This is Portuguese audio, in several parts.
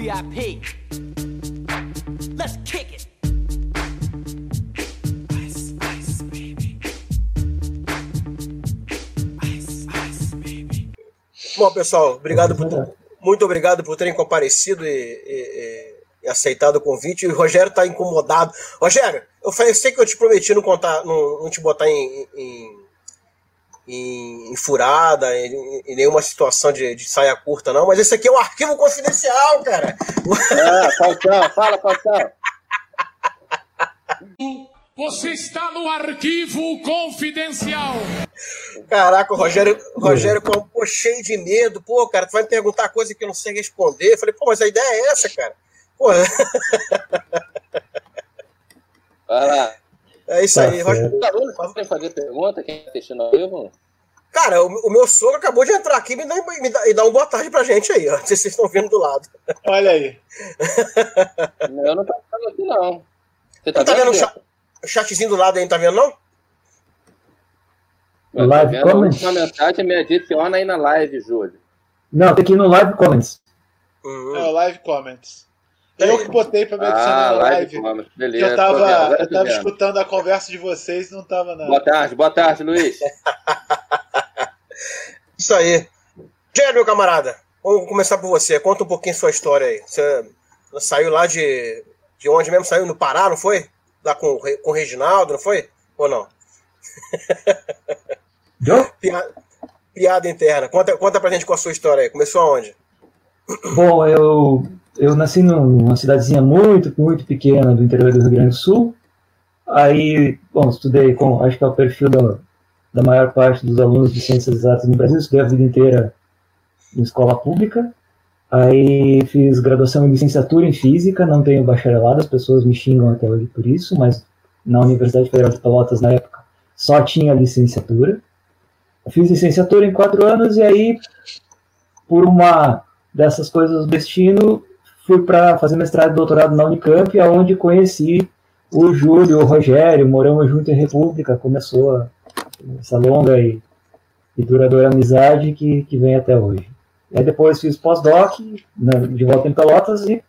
VIP. Let's kick it. Ice, ice, baby. Ice, ice, baby. Bom, pessoal, obrigado por, muito obrigado por terem comparecido e, e, e aceitado o convite. E o Rogério está incomodado. Rogério, eu, falei, eu sei que eu te prometi não, contar, não, não te botar em, em, em, em furada, em, em, nenhuma situação de, de, saia curta, não, mas esse aqui é um arquivo confidencial, cara. Ah, Falcão, fala, Falcão. Você está no arquivo confidencial. Caraca, o Rogério, o Rogério pô, cheio de medo. Pô, cara, tu vai me perguntar coisa que eu não sei responder. Eu falei, pô, mas a ideia é essa, cara. Pô. Vai lá. É isso tá aí, Rogério. Podem fazer pergunta? Quem está assistindo ao vivo? Cara, o, o, meu sogro acabou de entrar aqui e me dá, me dá, me dá uma boa tarde pra gente aí, ó. Não sei se vocês estão vendo do lado. Olha aí. eu não tô vendo aqui, não. Você tá, tá vendo, vendo o chatzinho do lado aí, não tá vendo, não? Live tá comments. Uma mensagem me adiciona aí na live, Júlio. Não, tem que ir no live comments. Uhum. É, o live comments. Eu que botei pra me adicionar ah, na live. live Beleza, eu tava, eu tava escutando a conversa de vocês e não tava nada. Boa tarde, boa tarde, Luiz. Isso aí. Jair, meu camarada, vamos começar por você. Conta um pouquinho sua história aí. Você saiu lá de. De onde mesmo? Saiu no Pará, não foi? Lá com, com o Reginaldo, não foi? Ou não? piada, piada interna. Conta, conta pra gente qual a sua história aí. Começou aonde? Bom, eu, eu nasci numa cidadezinha muito, muito pequena do interior do Rio Grande do Sul. Aí, bom, estudei com, acho que é o perfil da, da maior parte dos alunos de ciências exatas no Brasil, estudei a vida inteira em escola pública. Aí fiz graduação em licenciatura em física, não tenho bacharelado, as pessoas me xingam até hoje por isso, mas na Universidade Federal de Pelotas, na época, só tinha licenciatura. Fiz licenciatura em quatro anos e aí, por uma dessas coisas do destino, fui para fazer mestrado e doutorado na Unicamp, onde conheci o Júlio, o Rogério, moramos junto em República, começou essa longa e, e duradoura amizade que, que vem até hoje. Aí depois fiz pós-doc, de volta em Pelotas, e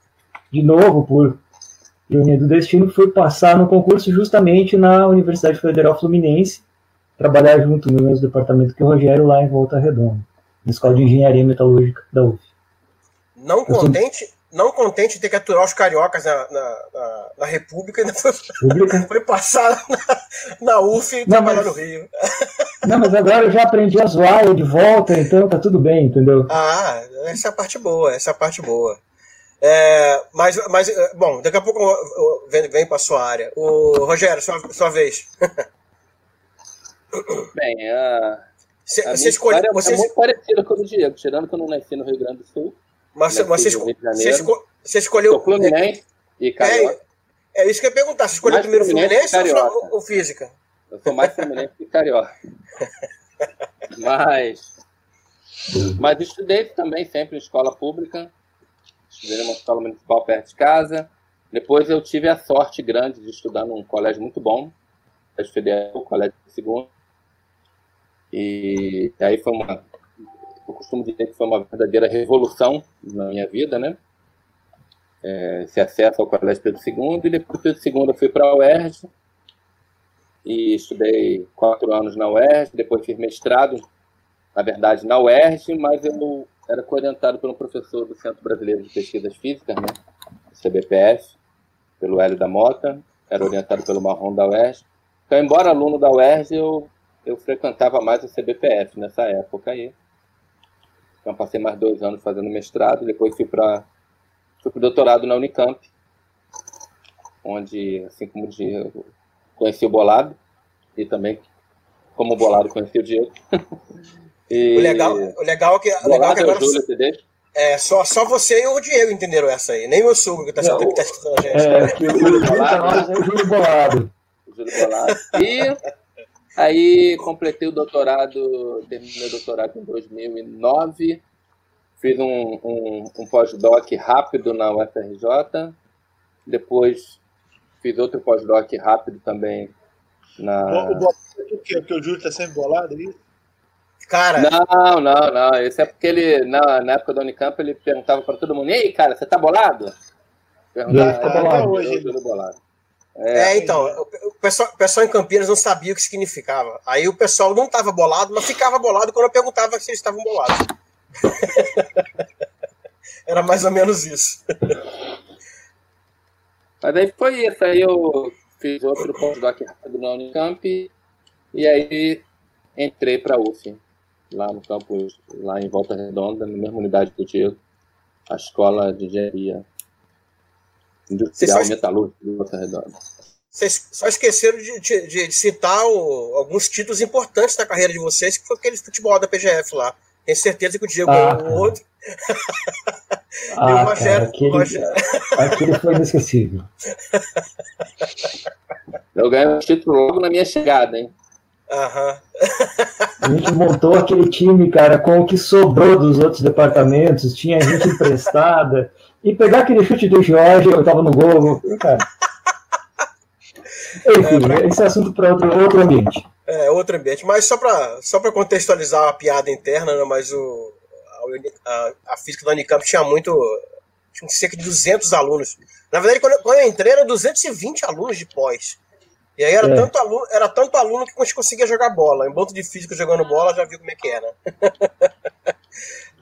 de novo, por ironia do destino, fui passar no concurso justamente na Universidade Federal Fluminense, trabalhar junto no mesmo departamento que o Rogério, lá em Volta Redonda, na Escola de Engenharia Metalúrgica da UF. Não contente, não contente de ter que aturar os cariocas na, na, na, na República, ainda foi, foi passar na, na UF e trabalhar no Rio. Não, mas agora eu já aprendi a zoar de volta, então tá tudo bem, entendeu? Ah, essa é a parte boa, essa é a parte boa. É, mas, mas, bom, daqui a pouco vem, vem para sua área. O Rogério, sua, sua vez. Bem, a, você, a você escolhe, você... é muito parecida com o Diego, tirando que eu não nasci no Rio Grande do Sul. Mas você, você, esco, você escolheu. O Fluminense é, e Carioca. É, é, isso que eu ia perguntar. Você escolheu primeiro Fluminense, Fluminense ou, ou Física? Eu sou mais Fluminense que Carioca. mas, mas estudei também sempre em escola pública. Estudei numa escola municipal perto de casa. Depois eu tive a sorte grande de estudar num colégio muito bom, colégio federal, colégio de segundo. E aí foi uma. Eu costumo dizer que foi uma verdadeira revolução na minha vida, né? É, esse acesso ao Colégio Pedro II. E depois Pedro II eu fui para a UERJ e estudei quatro anos na UERJ, depois fiz mestrado, na verdade, na UERJ, mas eu era coorientado por um professor do Centro Brasileiro de Pesquisas Físicas, né, CBPF, pelo Hélio da Mota, era orientado pelo Marrom da UERJ. Então, embora aluno da UERJ, eu, eu frequentava mais o CBPF nessa época aí. Então, passei mais dois anos fazendo mestrado, depois fui para fui o doutorado na Unicamp, onde, assim como o Diego, conheci o Bolado, e também, como o Bolado, conheci o Diego. e... o, legal, o legal é que, Bolado legal é que agora... É, Júlio, é só, só você e o Diego entenderam essa aí, nem meu sogro que está tá escutando a gente. É, que o Júlio Bolado. O Júlio Bolado. O Júlio Bolado. E aí completei o doutorado, terminei o doutorado em 2009, fiz um, um, um pós-doc rápido na UFRJ, depois fiz outro pós-doc rápido também na. O, o, o quê? Porque o Júlio está sempre bolado, é isso? Cara, Não, não, não. Isso é porque ele, na, na época da Unicamp, ele perguntava para todo mundo: E aí, cara, você tá bolado? Ele ficou "Ah, bolado." eu Hoje. tô bolado. É, então, o pessoal, o pessoal em Campinas não sabia o que significava. Aí o pessoal não tava bolado, mas ficava bolado quando eu perguntava se eles estavam bolados. Era mais ou menos isso. Mas aí foi isso. Aí eu fiz outro pós-doc rápido na Unicamp e aí entrei para a UF, lá no campus, lá em Volta Redonda, na mesma unidade que o Diego, a Escola de Engenharia Industrial e de Volta Redonda. Vocês só esqueceram de, de- de citar o- alguns títulos importantes da carreira de vocês, que foi aquele futebol da PGF lá. Tenho certeza que o Diego Ah, ganhou o outro. E o Ah, Rogério- cara, aquele, Rogério- aquele foi inesquecível. Eu ganhei o título logo na minha chegada, hein? Aham. A gente montou aquele time, cara, com o que sobrou dos outros departamentos, tinha gente emprestada. E pegar aquele chute do Jorge, eu tava no gol, cara. Enfim, esse é assunto para outro, outro ambiente. É, outro ambiente. Mas só para só pra contextualizar a piada interna, né, mas o, a, a, a física da Unicamp tinha muito. Tinha cerca de 200 alunos. Na verdade, quando, eu- quando eu entrei, eram 220 alunos de pós. E aí era, É. tanto aluno, era tanto aluno que a gente conseguia jogar bola. Em banco de física jogando bola, já viu como é que era.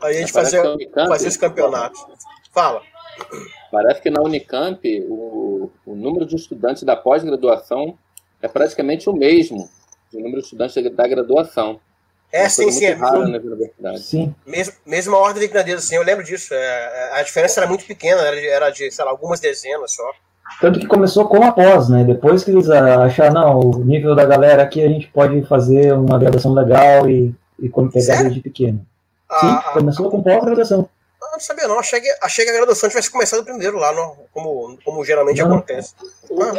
aí a gente fazia, Unicamp- fazia os campeonatos. Fala. Parece que na Unicamp o, o número de estudantes da pós-graduação é praticamente o mesmo do número de estudantes da graduação. É, Uma sim, sim. É, rara universidades. Sim. mesmo, mesma ordem de grandeza, sim. Eu lembro disso. É, é, a diferença era muito pequena, era de, era de, sei lá, algumas dezenas só. Tanto que começou com a pós, né? Depois que eles ah, acharam, não, o nível da galera aqui a gente pode fazer uma graduação legal e, e como pegar desde pequeno. A- Sim, a- começou com pós-graduação. Não sabia não, achei que, achei que a graduação tivesse começado primeiro lá, no, como, como geralmente Não. acontece.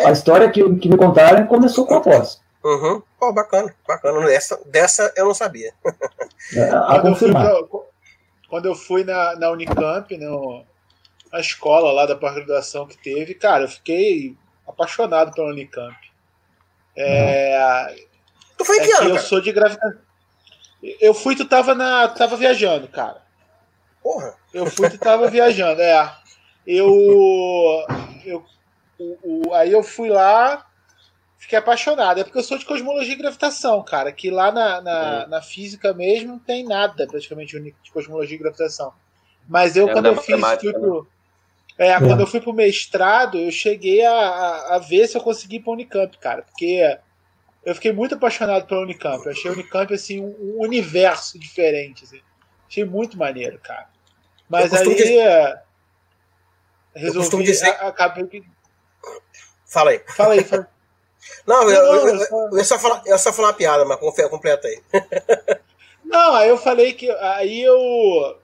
Ah, A história que, que me contaram começou com a pós. uhum. Pô, bacana, bacana. Dessa, dessa eu não sabia. É, A Quando eu fui, quando eu fui na, na Unicamp, no, na escola lá da pós-graduação que teve, cara, eu fiquei apaixonado pela Unicamp. É, Tu foi em é que ano, eu cara? sou de gravitação. Eu fui, tu tava, na, tu tava viajando, cara. Porra. Eu fui, tu tava viajando, é. Eu. eu o, o- aí eu fui lá, fiquei apaixonado. É porque eu sou de cosmologia e gravitação, cara. Que lá na, na, na física mesmo não tem nada praticamente único de cosmologia e gravitação. Mas eu, É quando eu fiz. Fui pro, é, quando eu fui pro mestrado, eu cheguei a, a, a ver se eu consegui ir pra Unicamp, cara. Porque eu fiquei muito apaixonado pela Unicamp. Eu achei a Unicamp assim, um, um universo diferente. assim. Achei muito maneiro, cara. Mas aí. dizer- é, Resolvi. dizer- acabei que. Fala aí. Fala aí, fala. Não, eu, Não, eu, eu só- eu só falar, eu só falar uma piada, mas completa aí. Não, aí eu falei que. Aí eu.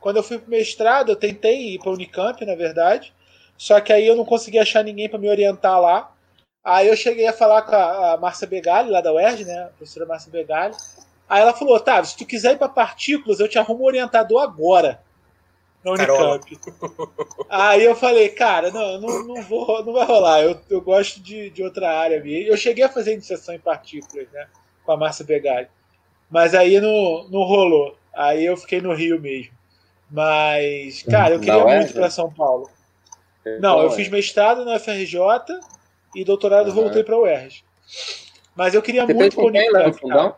Quando eu fui pro mestrado, eu tentei ir pra Unicamp, na verdade. Só que aí eu não consegui achar ninguém para me orientar lá. Aí eu cheguei a falar com a, a Márcia Begali, lá da UERJ, né? A professora Márcia Begali. Aí ela falou: tá, se tu quiser ir para partículas, eu te arrumo um orientador agora. Na. Unicamp. Aí eu falei, cara, não, não, não, vou, não vai rolar. Eu, eu gosto de, de outra área mesmo. Eu cheguei a fazer iniciação em partículas, né? Com a Márcia Begali. Mas aí não, não rolou. Aí eu fiquei no Rio mesmo. Mas, cara, eu queria muito para São Paulo. Não, eu fiz mestrado na FRJ e doutorado Aham. voltei para o UERJ. Mas eu queria Você muito com quem lá no Unicamp, cara. fundão?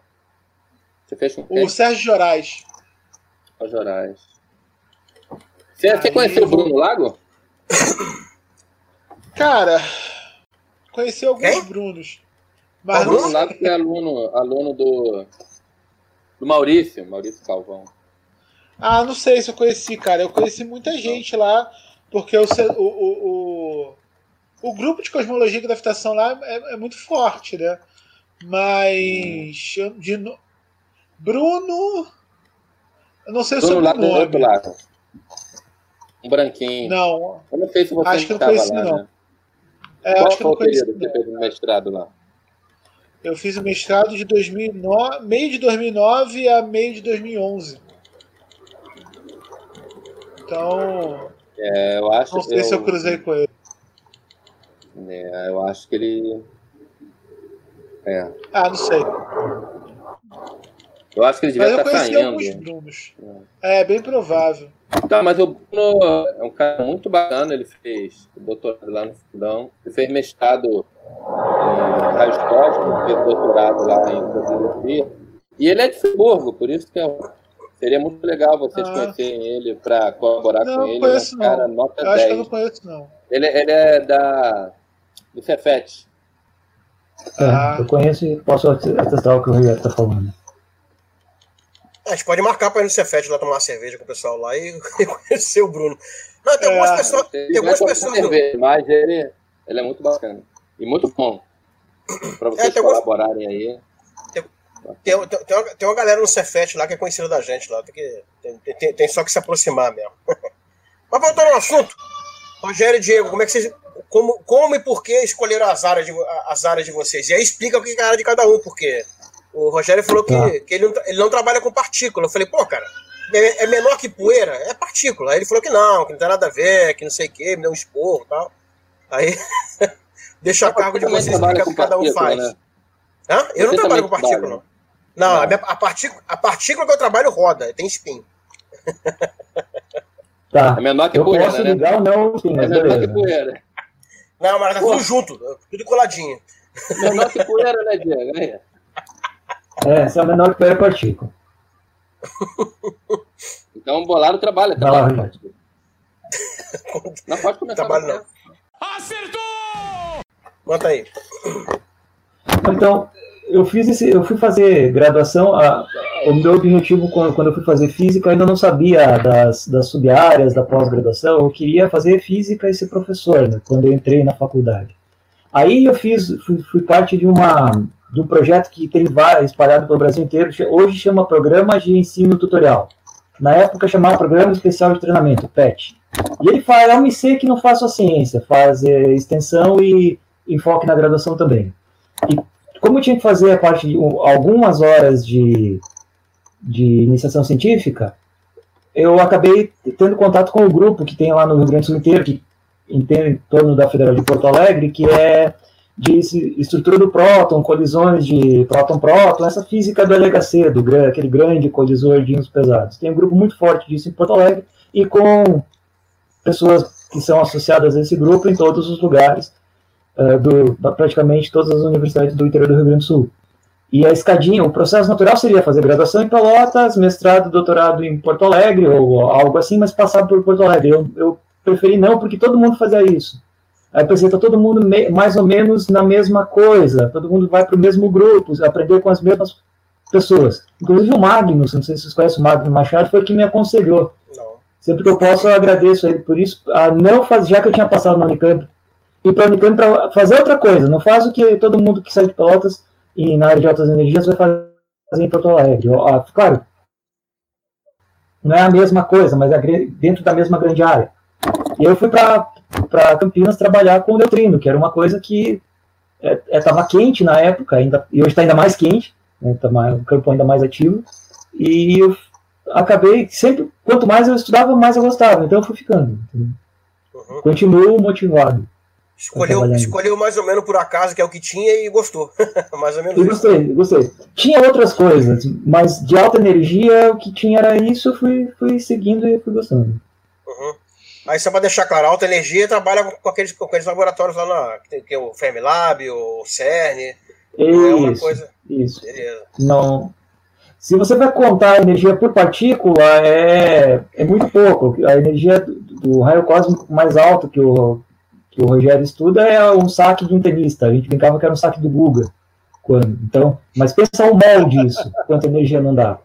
Você fez com quem? O Sérgio Jorais. O Jorais. Você, você conheceu eu o vou- Bruno Lago? Cara, conheci alguns Quem? Brunos. O Mas não Bruno Lago que é aluno, aluno do, do Maurício, Maurício Calvão. Ah, não sei se eu conheci, cara. Eu conheci muita gente lá, porque o, o, o, o, o grupo de cosmologia e gravitação lá é, é muito forte, né? Mas. eu- De, Bruno. Eu não sei o Bruno Lago do outro lado. Um branquinho. Não, Eu não sei se você Acho que eu não conheci, lá, não. né? é, Qual acho que eu foi não o período que você fez no mestrado lá? Eu fiz o mestrado de 2009, meio de 2009 a meio de 2011. Então, É, eu acho não sei se eu cruzei com ele. É, eu acho que ele. É. Ah, não sei. Eu acho que ele devia estar alguns saindo. Brunos. É, bem provável. Tá, mas o Bruno é um cara muito bacana, ele fez doutorado lá no Fundão, ele fez mestrado em raios cósmicos, fez doutorado lá em cosmologia, e ele é de Friburgo, por isso que é um- seria muito legal vocês Ah. conhecerem ele para colaborar Não, com ele. conheço é cara não. nota Eu acho que eu 10. não conheço, não. Ele, ele é da do Cefet. É, Ah. Eu conheço e posso atestar o que o Rogério está falando. A gente pode marcar pra ir no Cefete lá tomar uma cerveja com o pessoal lá e e conhecer o Bruno. Não, tem algumas É, pessoas. Tem algumas pessoas. cerveja, mas ele, ele é muito bacana e muito bom. Para vocês É, tem algumas- colaborarem aí. Tem, tem, tem uma, tem uma galera no Cefete lá que é conhecida da gente lá. Tem, que, tem, tem só que se aproximar mesmo. Mas voltando ao assunto, Rogério e Diego, como é que vocês. Como, como e por que escolheram as áreas, de, as áreas de vocês? E aí explica o que é a área de cada um, porque o Rogério falou que, Tá. que ele, não, ele não trabalha com partícula. Eu falei, pô, cara, é, é menor que poeira? É partícula. Aí ele falou que não, que não tem nada a ver, que não sei o quê, me deu um esporro e tal. Aí deixa a cargo de também vocês explicar o que cada um faz. né? Hã? Eu não trabalho com partícula, trabalha. não. Não, Não. A, minha- a partícula, a partícula que eu trabalho roda, tem spin. Tá. É menor que Eu poeira, posso né? ligar sim, É mas menor que poeira. Não, mas tá tudo junto, tudo coladinho. Menor que poeira, né, Diego? É, é a menor que pega partícula. Então o Bolaro trabalha também. Rogério. Não pode começar. Trabalho não. Acertou! Conta aí. Então, eu fiz esse, eu fui fazer graduação. a- o meu objetivo quando, quando eu fui fazer física, eu ainda não sabia das, das sub-áreas da pós-graduação. Eu queria fazer física e ser professor, né, quando eu entrei na faculdade. Aí eu fiz, fui, fui parte de uma de um projeto que tem vários espalhado pelo Brasil inteiro. Hoje chama Programa de Ensino Tutorial. Na época chamava Programa Especial de Treinamento, PET. E ele fala, é um IC que não faz só ciência, faz é, extensão e enfoque na graduação também. E como eu tinha que fazer a parte de um, algumas horas de, de iniciação científica, eu acabei tendo contato com o grupo que tem lá no Rio Grande do Sul inteiro, que em torno da Federal de Porto Alegre, que é de estrutura do próton, colisões de próton-próton, essa física do LHC, do, aquele grande colisor de íons pesados. Tem um grupo muito forte disso em Porto Alegre e com pessoas que são associadas a esse grupo em todos os lugares, eh, do, praticamente todas as universidades do interior do Rio Grande do Sul. E a escadinha, o processo natural seria fazer graduação em Pelotas, mestrado, doutorado em Porto Alegre, ou algo assim, mas passar por Porto Alegre. Eu, eu preferi não, porque todo mundo fazia isso. Aí eu pensei, tá todo mundo me- mais ou menos na mesma coisa, todo mundo vai para o mesmo grupo, aprender com as mesmas pessoas. Inclusive o Magnus, não sei se vocês conhecem o Magnus Machado, foi quem me aconselhou. Não. Sempre que eu posso, eu agradeço a ele por isso, a não fazer, já que eu tinha passado na Unicamp, ir para a Unicamp para fazer outra coisa. Não faz o que todo mundo que sai de Pelotas e na área de altas energias vai fazer em Porto Alegre. Claro, não é a mesma coisa, mas é dentro da mesma grande área. E eu fui para Campinas trabalhar com o neutrino, que era uma coisa que estava quente na época, ainda, e hoje está ainda mais quente, né, tá mais, o campo ainda mais ativo. E eu acabei, sempre, quanto mais eu estudava, mais eu gostava, então eu fui ficando. Uhum. Continuo motivado. Escolheu, escolheu mais ou menos por acaso, que é o que tinha, e gostou. mais ou menos Eu isso. gostei, gostei. Tinha outras coisas, mas de alta energia, o que tinha era isso, eu fui, fui seguindo e fui gostando. Uhum. Aí só para deixar claro, a alta energia trabalha com, aqueles, com aqueles laboratórios lá na. Que, tem- que é o Fermilab, o CERN. É uma Isso, coisa. isso. Beleza. Não. Se você vai contar a energia por partícula, é, é muito pouco. A energia do, raio cósmico mais alto que o, que o Rogério estuda é um saque de um tenista. A gente brincava que era um saque do Guga. Quando, então, mas pensa o mol disso, quanta energia não dá.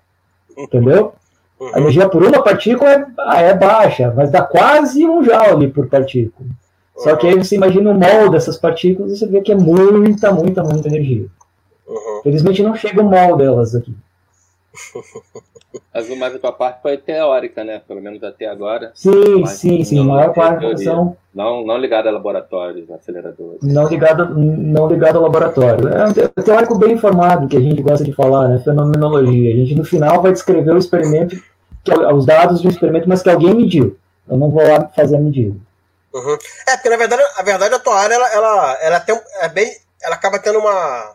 Entendeu? A Uhum. energia por uma partícula é, ah, é baixa, mas dá quase um joule por partícula. Só que aí você imagina o mol dessas partículas e você vê que é muita, muita, muita energia. Uhum. Felizmente não chega o mol delas aqui. Mas, mas a tua parte foi teórica, né? Pelo menos até agora. Sim, Mas sim, sim. não A maior parte são Não, não ligada a laboratórios, aceleradores. não ligado, não ligado ao laboratório. É um te- teórico bem informado que a gente gosta de falar, né? Fenomenologia. A gente no final vai descrever o experimento, que é os dados do experimento, mas que alguém mediu. Eu não vou lá fazer a medida. Uhum. É, porque na verdade, a verdade a tua área, ela, ela, ela tem, um- é bem, ela acaba tendo uma,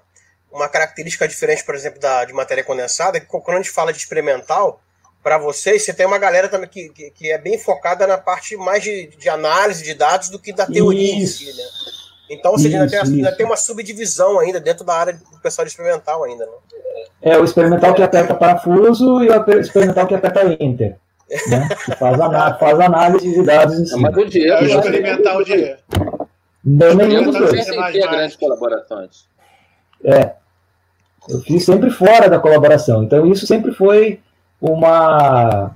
uma característica diferente, por exemplo, da, de matéria condensada, é que quando a gente fala de experimental, para vocês, você tem uma galera também que, que, que é bem focada na parte mais de, de análise de dados do que da teoria Isso. em si, né? Então, ou seja, ainda, tem, Isso, ainda isso. tem uma subdivisão ainda dentro da área do pessoal de experimental ainda, né? É o experimental que aperta parafuso e o experimental que aperta enter. Né? Que faz, aná- faz análise de dados em É, si. Mas o Diego. É o experimental de. Não, nenhum dos dois. tem colaborações. Eu fiz sempre fora da colaboração. Então isso sempre foi uma,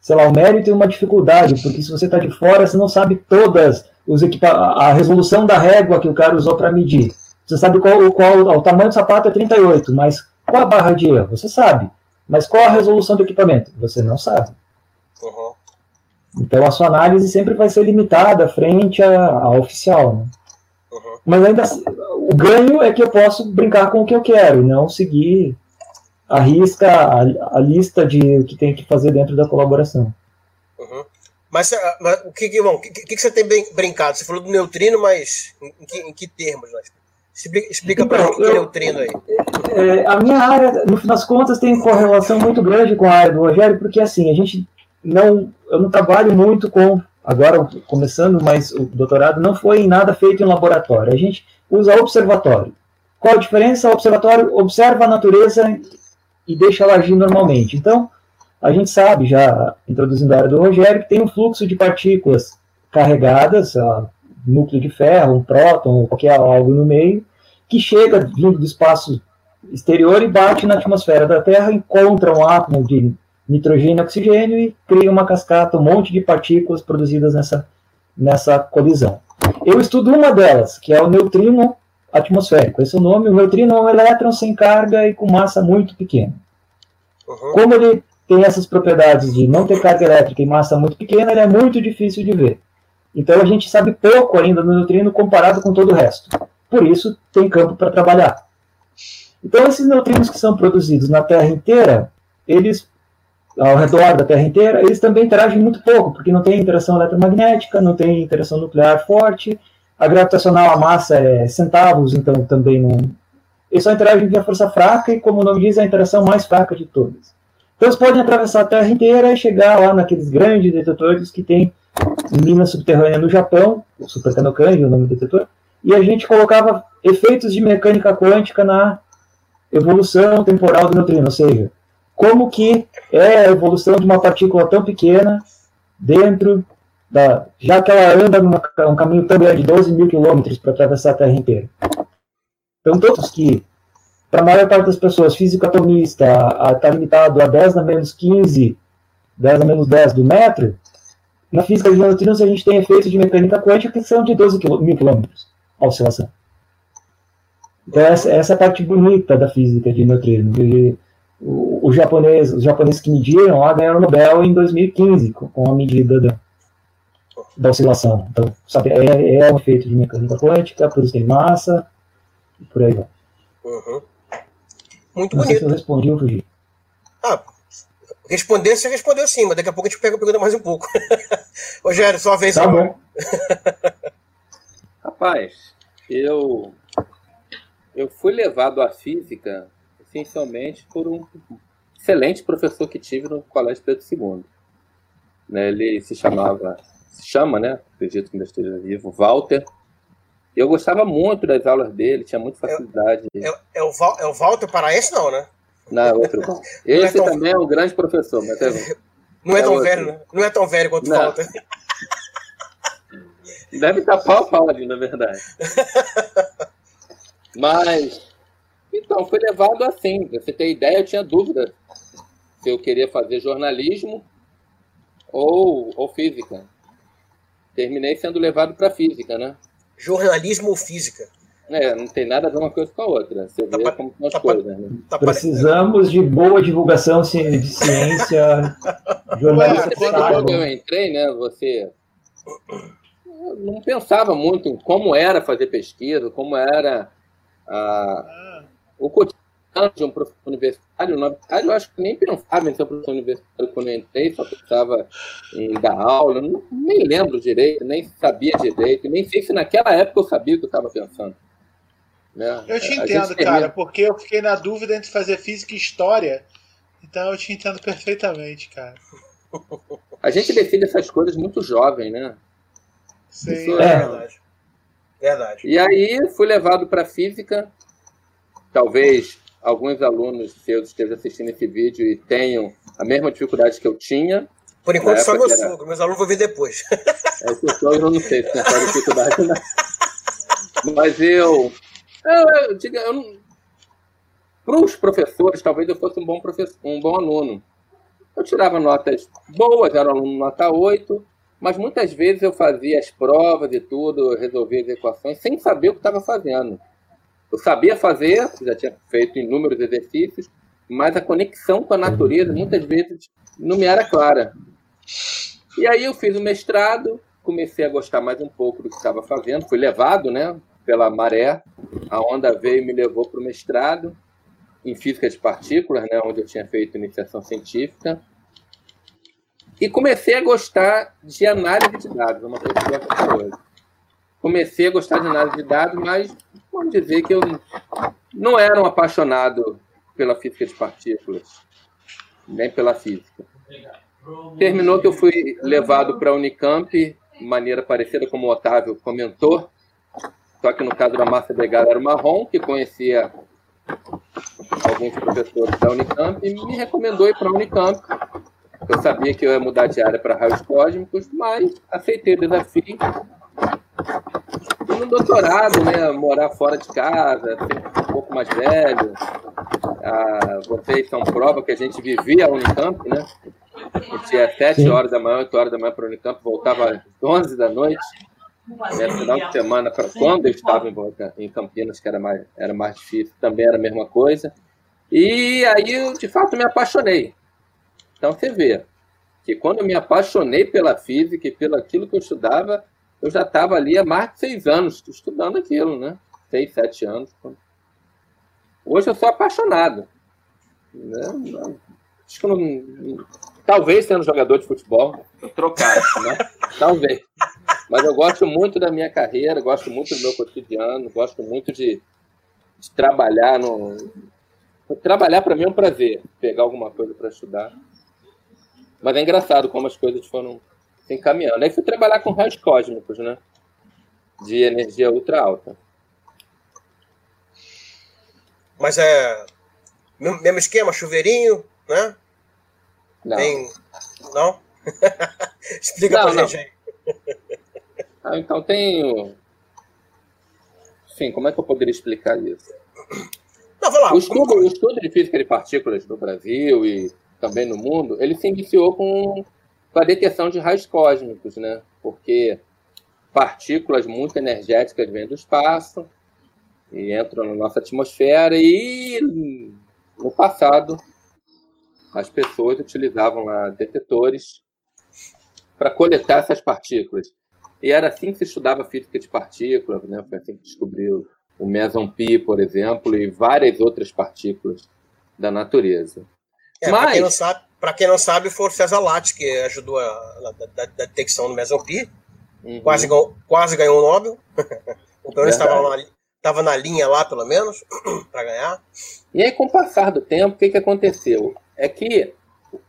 sei lá, um mérito e uma dificuldade, porque se você está de fora, você não sabe todas os equipa a resolução da régua que o cara usou para medir. Você sabe qual, qual o tamanho do sapato é 38, mas qual a barra de erro? Você sabe. Mas qual a resolução do equipamento? Você não sabe. Uhum. Então a sua análise sempre vai ser limitada frente à, à oficial. Né? Uhum. Mas ainda assim, o ganho é que eu posso brincar com o que eu quero, e não seguir a risca, a, a lista de o que tem que fazer dentro da colaboração. Uhum. Mas, ah, mas o que, bom, que, que que você tem brin- brincado? Você falou do neutrino, mas em, que, em que termos? Né? Explica, Então, gente o que é eu- neutrino aí. É, a minha área, no fim das contas, tem correlação muito grande com a área do Rogério, porque assim, a gente não. Eu não trabalho muito com. Agora começando, mas o doutorado não foi em nada feito em laboratório. A gente usa observatório. Qual a diferença? O observatório observa a natureza e deixa ela agir normalmente. Então, a gente sabe, já introduzindo a área do Rogério, que tem um fluxo de partículas carregadas, núcleo de ferro, um próton, qualquer algo no meio, que chega vindo do espaço exterior e bate na atmosfera da Terra, encontra um átomo de nitrogênio e oxigênio e cria uma cascata, um monte de partículas produzidas nessa, nessa colisão. Eu estudo uma delas, que é o neutrino atmosférico. Esse é o nome. O neutrino é um elétron sem carga e com massa muito pequena. Uhum. Como ele tem essas propriedades de não ter carga elétrica e massa muito pequena, ele é muito difícil de ver. Então a gente sabe pouco ainda do neutrino comparado com todo o resto. Por isso, tem campo para trabalhar. Então, esses neutrinos que são produzidos na Terra inteira, eles, ao redor da Terra inteira, eles também interagem muito pouco, porque não tem interação eletromagnética, não tem interação nuclear forte, a gravitacional, a massa é centavos, então também não. Eles só interagem via força fraca, e como o nome diz, é a interação mais fraca de todas. Então, eles podem atravessar a Terra inteira e chegar lá naqueles grandes detetores que tem em minas subterrâneas no Japão, o Super Kanokan, é o nome do detetor, e a gente colocava efeitos de mecânica quântica na evolução temporal do neutrino, ou seja, como que é a evolução de uma partícula tão pequena dentro da. já que ela anda num um caminho tão grande, 12 mil quilômetros para atravessar a Terra inteira. Então, todos que, para a maior parte das pessoas, físico atomista está limitado a 10 na menos 15, 10 na menos 10 do metro, na física de neutrinos a gente tem efeitos de mecânica quântica que são de 12 quilô- mil quilômetros a oscilação. Então essa, essa é a parte bonita da física de neutrinos. E o, o japonês, os japoneses que mediram lá ganharam o Nobel em 2015 com, com a medida da, da oscilação. Então, sabe, é, é um efeito de mecânica quântica, por isso tem massa, e por aí vai. Uhum. Muito Não sei se bonito. eu respondi ou fugi. Ah, responder, você respondeu sim, mas daqui a pouco a gente pega a pergunta mais um pouco. Rogério, sua vez Tá agora. bom. Rapaz, eu eu fui levado à física essencialmente por um excelente professor que tive no Colégio Pedro II. Né, ele se chamava, se chama, né? Acredito que ainda esteja vivo, Walter. Eu gostava muito das aulas dele, tinha muita facilidade. É, é o Val, é o Walter Paraense, não, né? Não, outro. Esse tão- também é um grande professor, mas é- Não é, É tão outro. velho, né? Não é tão velho quanto o Não. Walter. Deve estar pau a pau ali, na verdade. Mas, então, foi levado assim. Pra você ter ideia, eu tinha dúvida se eu queria fazer jornalismo ou, ou física. Terminei sendo levado para física, né? Jornalismo ou física? É, não tem nada a ver uma coisa com a outra. Você Tá vê como são as tá coisas, né? Tá Precisamos de boa divulgação de ciência, Você, quando- eu entrei, né, você eu não pensava muito em como era fazer pesquisa, como era a, o cotidiano de um professor universitário. Na verdade, eu acho que nem pensava em ser professor universitário quando eu entrei, só pensava em dar aula, não, nem lembro direito, nem sabia direito, nem sei se naquela época eu sabia o que eu estava pensando. Né? Eu te entendo, termina- cara, porque eu fiquei na dúvida entre fazer física e história. Então eu te entendo perfeitamente, cara. A gente decide essas coisas muito jovem, né? Sim. Isso É É. verdade. Verdade. E aí fui levado para física. Talvez alguns alunos seus estejam assistindo esse vídeo e tenham a mesma dificuldade que eu tinha. Por enquanto, só meu era- sogro. Meus alunos vão ver depois. É que eu eu não sei se tem essa dificuldade, não. Mas eu. Eu, eu, eu não. Para os professores, talvez eu fosse um bom, professor, um bom aluno. Eu tirava notas boas, era um aluno nota 8, mas muitas vezes eu fazia as provas e tudo, eu resolvia as equações sem saber o que estava fazendo. Eu sabia fazer, já tinha feito inúmeros exercícios, mas a conexão com a natureza muitas vezes não me era clara. E aí eu fiz o mestrado, comecei a gostar mais um pouco do que estava fazendo, fui levado, né, pela maré, a onda veio e me levou para o mestrado em física de partículas, né, onde eu tinha feito iniciação científica. E comecei a gostar de análise de dados, uma coisa que eu. Comecei a gostar de análise de dados, mas vamos dizer que eu não era um apaixonado pela física de partículas, nem pela física. Terminou que eu fui levado para a Unicamp, maneira parecida como o Otávio comentou, só que no caso da Márcia Begara era o Marrom, que conhecia alguns professores da Unicamp e me recomendou ir para a Unicamp. Eu sabia que eu ia mudar de área para raios cósmicos, mas aceitei o desafio. No doutorado, né, morar fora de casa, um pouco mais velho. Ah, vocês são prova que a gente vivia a Unicamp, né? Eu tinha 7 Sim. horas da manhã, 8 horas da manhã para a Unicamp, voltava às 11 da noite. Né, final de semana, pra, quando eu estava em Campinas, que era mais, era mais difícil, também era a mesma coisa. E aí, eu, de fato, me apaixonei. Então, você vê que quando eu me apaixonei pela física e pelo aquilo que eu estudava, eu já estava ali há mais de seis anos estudando aquilo, né? Seis, sete anos. Hoje eu sou apaixonado. Né? Acho que não, talvez sendo jogador de futebol, eu trocasse, né? Talvez. Mas eu gosto muito da minha carreira, gosto muito do meu cotidiano, gosto muito de, de trabalhar no. Trabalhar para mim é um prazer, pegar alguma coisa para estudar. Mas é engraçado como as coisas foram se encaminhando. Aí fui trabalhar com raios cósmicos, né? De energia ultra alta. Mas é. Mesmo esquema, chuveirinho, né? Não. Tem. Não? Explica Não, pra não. gente aí. Ah, então tem. Sim, como é que eu poderia explicar isso? Não, lá. O estudo, o estudo de física de partículas no Brasil e também no mundo, ele se iniciou com, com a detecção de raios cósmicos, né? Porque partículas muito energéticas vêm do espaço e entram na nossa atmosfera e no passado as pessoas utilizavam lá detetores para coletar essas partículas. E era assim que se estudava física de partículas, né? Foi assim que descobriu o meson pi, por exemplo, e várias outras partículas da natureza. É, Mas- quem não sabe, pra quem não sabe, foi o César Latte que ajudou a, a- da, da detecção do Meson-Pi. Uhum. Quase, ganhou- quase ganhou o Nobel. o menos estava na, tava na linha lá, pelo menos, para ganhar. E aí, com o passar do tempo, o que, que aconteceu? É que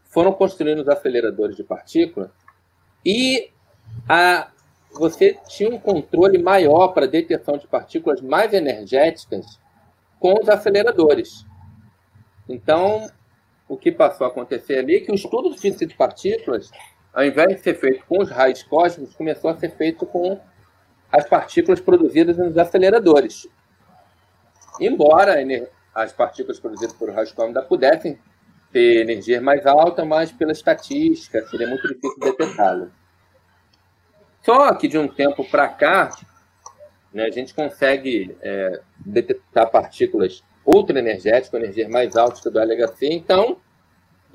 foram construindo os aceleradores de partícula e a, você tinha um controle maior para detecção de partículas mais energéticas com os aceleradores. Então, o que passou a acontecer ali é que o estudo de física de partículas, ao invés de ser feito com os raios cósmicos, começou a ser feito com as partículas produzidas nos aceleradores. Embora as partículas produzidas por raios cósmicos pudessem ter energia mais alta, mas pela estatística seria muito difícil detectá-la. Só que de um tempo para cá, né, a gente consegue é, detectar partículas ultraenergéticas, com energias mais altas que o do LHC, então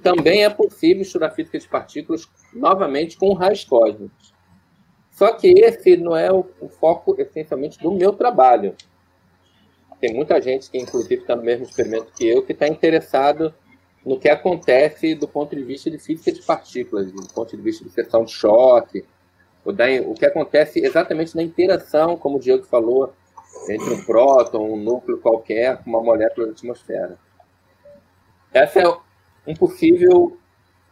também é possível estudar física de partículas novamente com raios cósmicos. Só que esse não é o, o foco essencialmente do meu trabalho. Tem muita gente que, inclusive, está no mesmo experimento que eu, que está interessado no que acontece do ponto de vista de física de partículas, do ponto de vista de seção de choque, o, da, o que acontece exatamente na interação, como o Diego falou, entre um próton, um núcleo qualquer, com uma molécula da atmosfera. Esse é um possível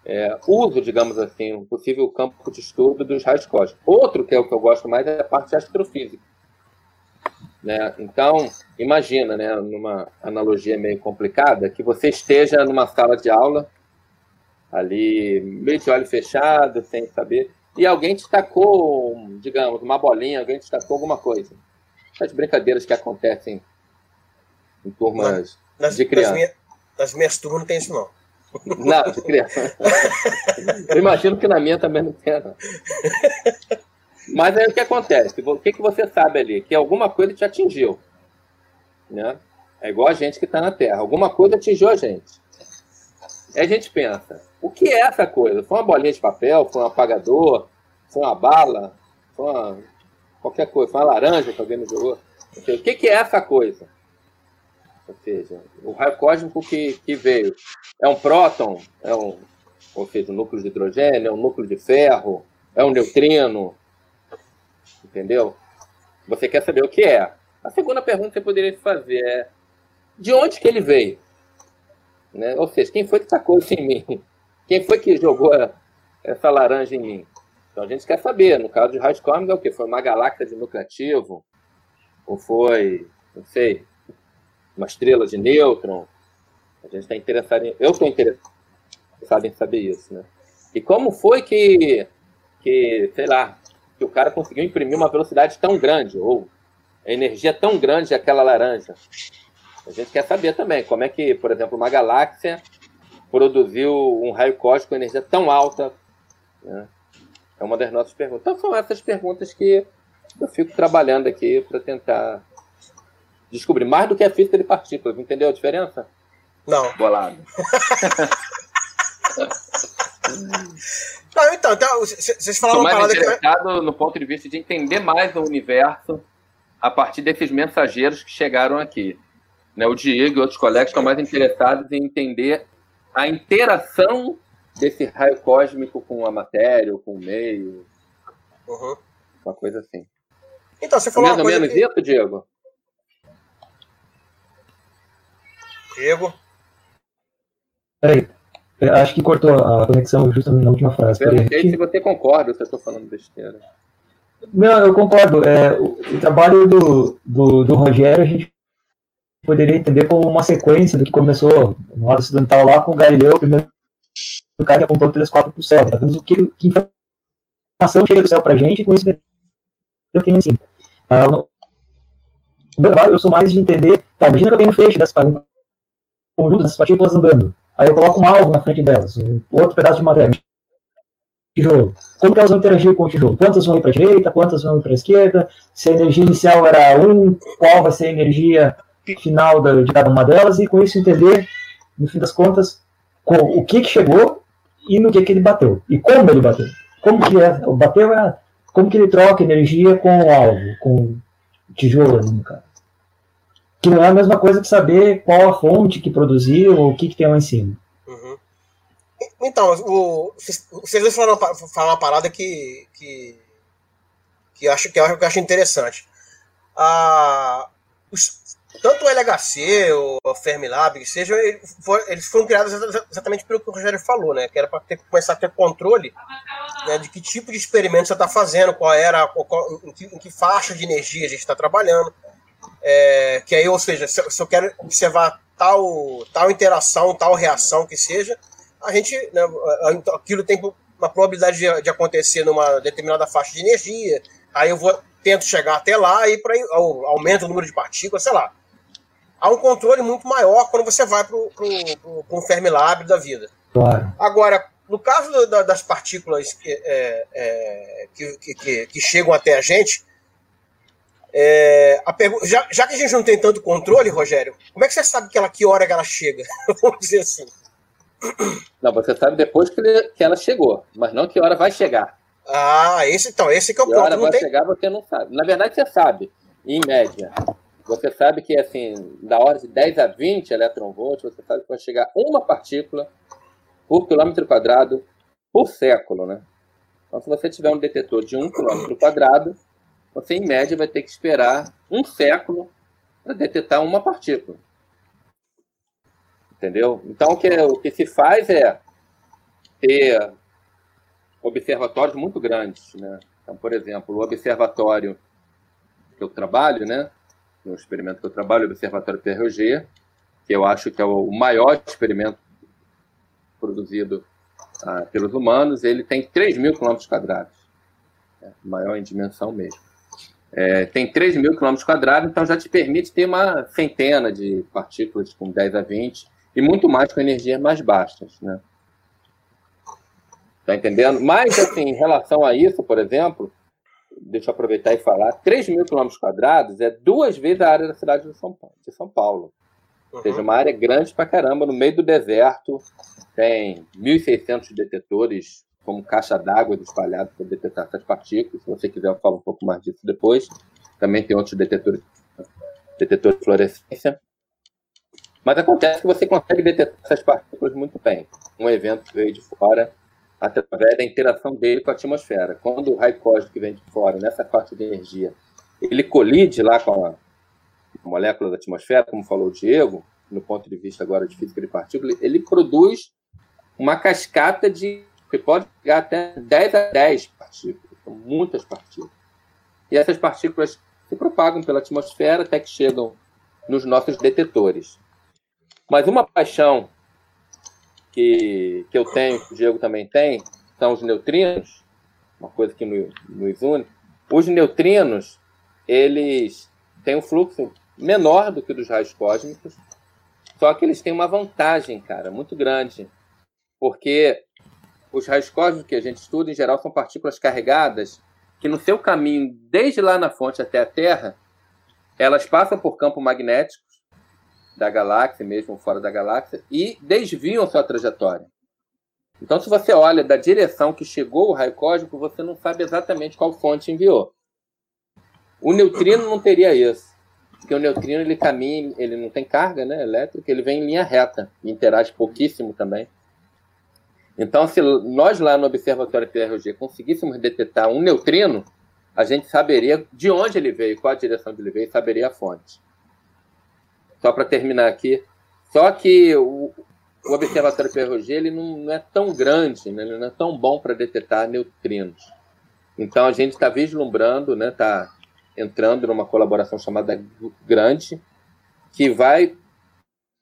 é, uso, digamos assim, um possível campo de estudo dos raios cósmicos. Outro, que é o que eu gosto mais, é a parte astrofísica. Né? Então, imagina, né, numa analogia meio complicada, que você esteja numa sala de aula, ali, meio de olho fechado, sem saber, e alguém te tacou, digamos, uma bolinha, alguém te tacou alguma coisa. As brincadeiras que acontecem em turmas Nas, de criança. nas, minha- nas minhas turmas não tem isso, não. Não, de criança. Eu imagino que na minha também não tenha, não. Mas aí o que acontece? O que, que você sabe ali? Que alguma coisa te atingiu. Né? É igual a gente que está na Terra. Alguma coisa atingiu a gente. Aí a gente pensa, o que é essa coisa? Foi uma bolinha de papel? Foi um apagador? Foi uma bala? Foi uma... qualquer coisa? Uma laranja que alguém me jogou? Ou seja, O que, que é essa coisa? Ou seja, o raio cósmico que, que veio é um próton, é um, ou seja, um núcleo de hidrogênio, é um núcleo de ferro, é um neutrino, entendeu? Você quer saber o que é. A segunda pergunta que você poderia fazer é de onde que ele veio? Né? Ou seja, quem foi que tacou isso em mim? Quem foi que jogou essa laranja em mim? Então a gente quer saber. No caso de raios cósmicos é o quê? Foi uma galáxia de núcleo ativo? Ou foi, não sei, uma estrela de nêutron? A gente está interessado em... Eu estou interessado em saber isso, né? E como foi que, que, sei lá, que o cara conseguiu imprimir uma velocidade tão grande, ou a energia tão grande daquela laranja? A gente quer saber também como é que, por exemplo, uma galáxia produziu um raio cósmico com energia tão alta. Né? É uma das nossas perguntas. Então são essas perguntas que eu fico trabalhando aqui para tentar descobrir mais do que a física de partículas. Entendeu a diferença? Não. Bolado. Não, então, então, vocês falaram uma mais parada que. interessado no ponto de vista de entender mais o universo a partir desses mensageiros que chegaram aqui. Né, o Diego e outros colegas estão mais interessados em entender a interação desse raio cósmico com a matéria, ou com o meio, Uhum. uma coisa assim. Então, você É falou mais uma ou coisa menos que... isso, Diego? Diego. Peraí, eu acho que cortou a conexão justamente na última frase. Peraí, Perguntei se você concorda se eu estou falando besteira. Não, eu concordo. É, o, o trabalho do, do, do Rogério a gente poderia entender como uma sequência do que começou no lado ocidental lá com o Galileu, o primeiro cara que apontou o telescópio para o céu. Tá vendo o que, que informação chega do céu para a gente com isso eu tenho assim. Ah, no, no meu trabalho eu sou mais de entender, tá, imagina que eu tenho um feixe dessas um conjunto dessas partículas andando. Aí eu coloco um alvo na frente delas, um outro pedaço de matéria, tijolo. Como que elas vão interagir com o tijolo? Quantas vão ir para a direita, quantas vão ir para a esquerda? Se a energia inicial era 1, qual vai ser a energia final de cada uma delas? E com isso entender, no fim das contas, o que, que chegou e no que, que ele bateu. E como ele bateu. Como que é, bateu é como que ele troca energia com o alvo, com tijolo no caso. Que não é a mesma coisa que saber qual a fonte que produziu ou o que, que tem lá em cima. Uhum. Então, o, vocês dois falaram, falaram uma parada que, que, que, eu acho, que eu acho interessante. Ah, os- tanto o LHC, o Fermilab, que seja, eles foram criados exa- exatamente pelo que o Rogério falou, né? Que era para começar a ter controle né, de que tipo de experimento você está fazendo, qual era, qual- em, que, em que faixa de energia a gente está trabalhando. É, que aí, ou seja, se, se eu quero observar tal, tal interação, tal reação que seja, a gente, né, aquilo tem uma probabilidade de, de acontecer numa determinada faixa de energia, aí eu vou tento chegar até lá e para aumenta o número de partículas, sei lá. Há um controle muito maior quando você vai para um Fermilab da vida. Claro. Agora, no caso do- da- das partículas que, é, é, que, que- que- que chegam até a gente, é, a pergu- já, já que a gente não tem tanto controle, Rogério, como é que você sabe que, ela, que hora que ela chega? Vamos dizer assim. Não, você sabe depois que, ele- que ela chegou, mas não que hora vai chegar. Ah, esse então, esse que é o Que hora ponto. Não vai tem... chegar, você não sabe. Na verdade, você sabe, em média. Você sabe que, assim, da ordem de 10 a 20 eletronvolts, você sabe que vai chegar uma partícula por quilômetro quadrado por século, né? Então, se você tiver um detetor de 1 quilômetro quadrado, você em média vai ter que esperar um século para detectar uma partícula. Entendeu? Então, o que, o que se faz é ter observatórios muito grandes. Né? Então, por exemplo, o observatório que eu trabalho, né? No experimento que eu trabalho, o Observatório PRG, que eu acho que é o maior experimento produzido ah, pelos humanos, ele tem 3 mil quilômetros quadrados, é, maior em dimensão mesmo. É, tem 3 mil quilômetros quadrados, então já te permite ter uma centena de partículas com 10 a 20 e muito mais com energias mais baixas, né? Tá entendendo? Mas, assim, em relação a isso, por exemplo, deixa eu aproveitar e falar, 3 mil quilômetros quadrados é duas vezes a área da cidade de São Paulo. De São Paulo. Uhum. Ou seja, uma área grande pra caramba, no meio do deserto, tem 1.600 detetores como caixa d'água espalhados para detectar essas partículas. Se você quiser, eu falo um pouco mais disso depois. Também tem outros detetores, detetores de fluorescência. Mas acontece que você consegue detectar essas partículas muito bem. Um evento veio de fora através da interação dele com a atmosfera. Quando o raio cósmico que vem de fora, nessa parte de energia, ele colide lá com a molécula da atmosfera, como falou o Diego, no ponto de vista agora de física de partículas, ele produz uma cascata de que pode chegar até 10 a 10 partículas, são muitas partículas. E essas partículas se propagam pela atmosfera até que chegam nos nossos detetores. Mas uma paixão que, que eu tenho, que o Diego também tem, são os neutrinos, uma coisa que nos une. Os neutrinos, eles têm um fluxo menor do que dos raios cósmicos, só que eles têm uma vantagem, cara, muito grande, porque os raios cósmicos que a gente estuda, em geral, são partículas carregadas que no seu caminho, desde lá na fonte até a Terra, elas passam por campo magnético da galáxia, mesmo fora da galáxia, e desviam sua trajetória. Então, se você olha da direção que chegou o raio cósmico, você não sabe exatamente qual fonte enviou. O neutrino não teria isso, porque o neutrino ele caminha, ele não tem carga né, elétrica, ele vem em linha reta, interage pouquíssimo também. Então, se nós lá no Observatório PRG conseguíssemos detectar um neutrino, a gente saberia de onde ele veio, qual a direção de ele veio, saberia a fonte só para terminar aqui. Só que o, o Observatório PRG ele não, não, é tão grande, né? ele não é tão bom para detectar neutrinos. Então a gente está vislumbrando, está né? Tá entrando numa colaboração chamada Grande, que vai,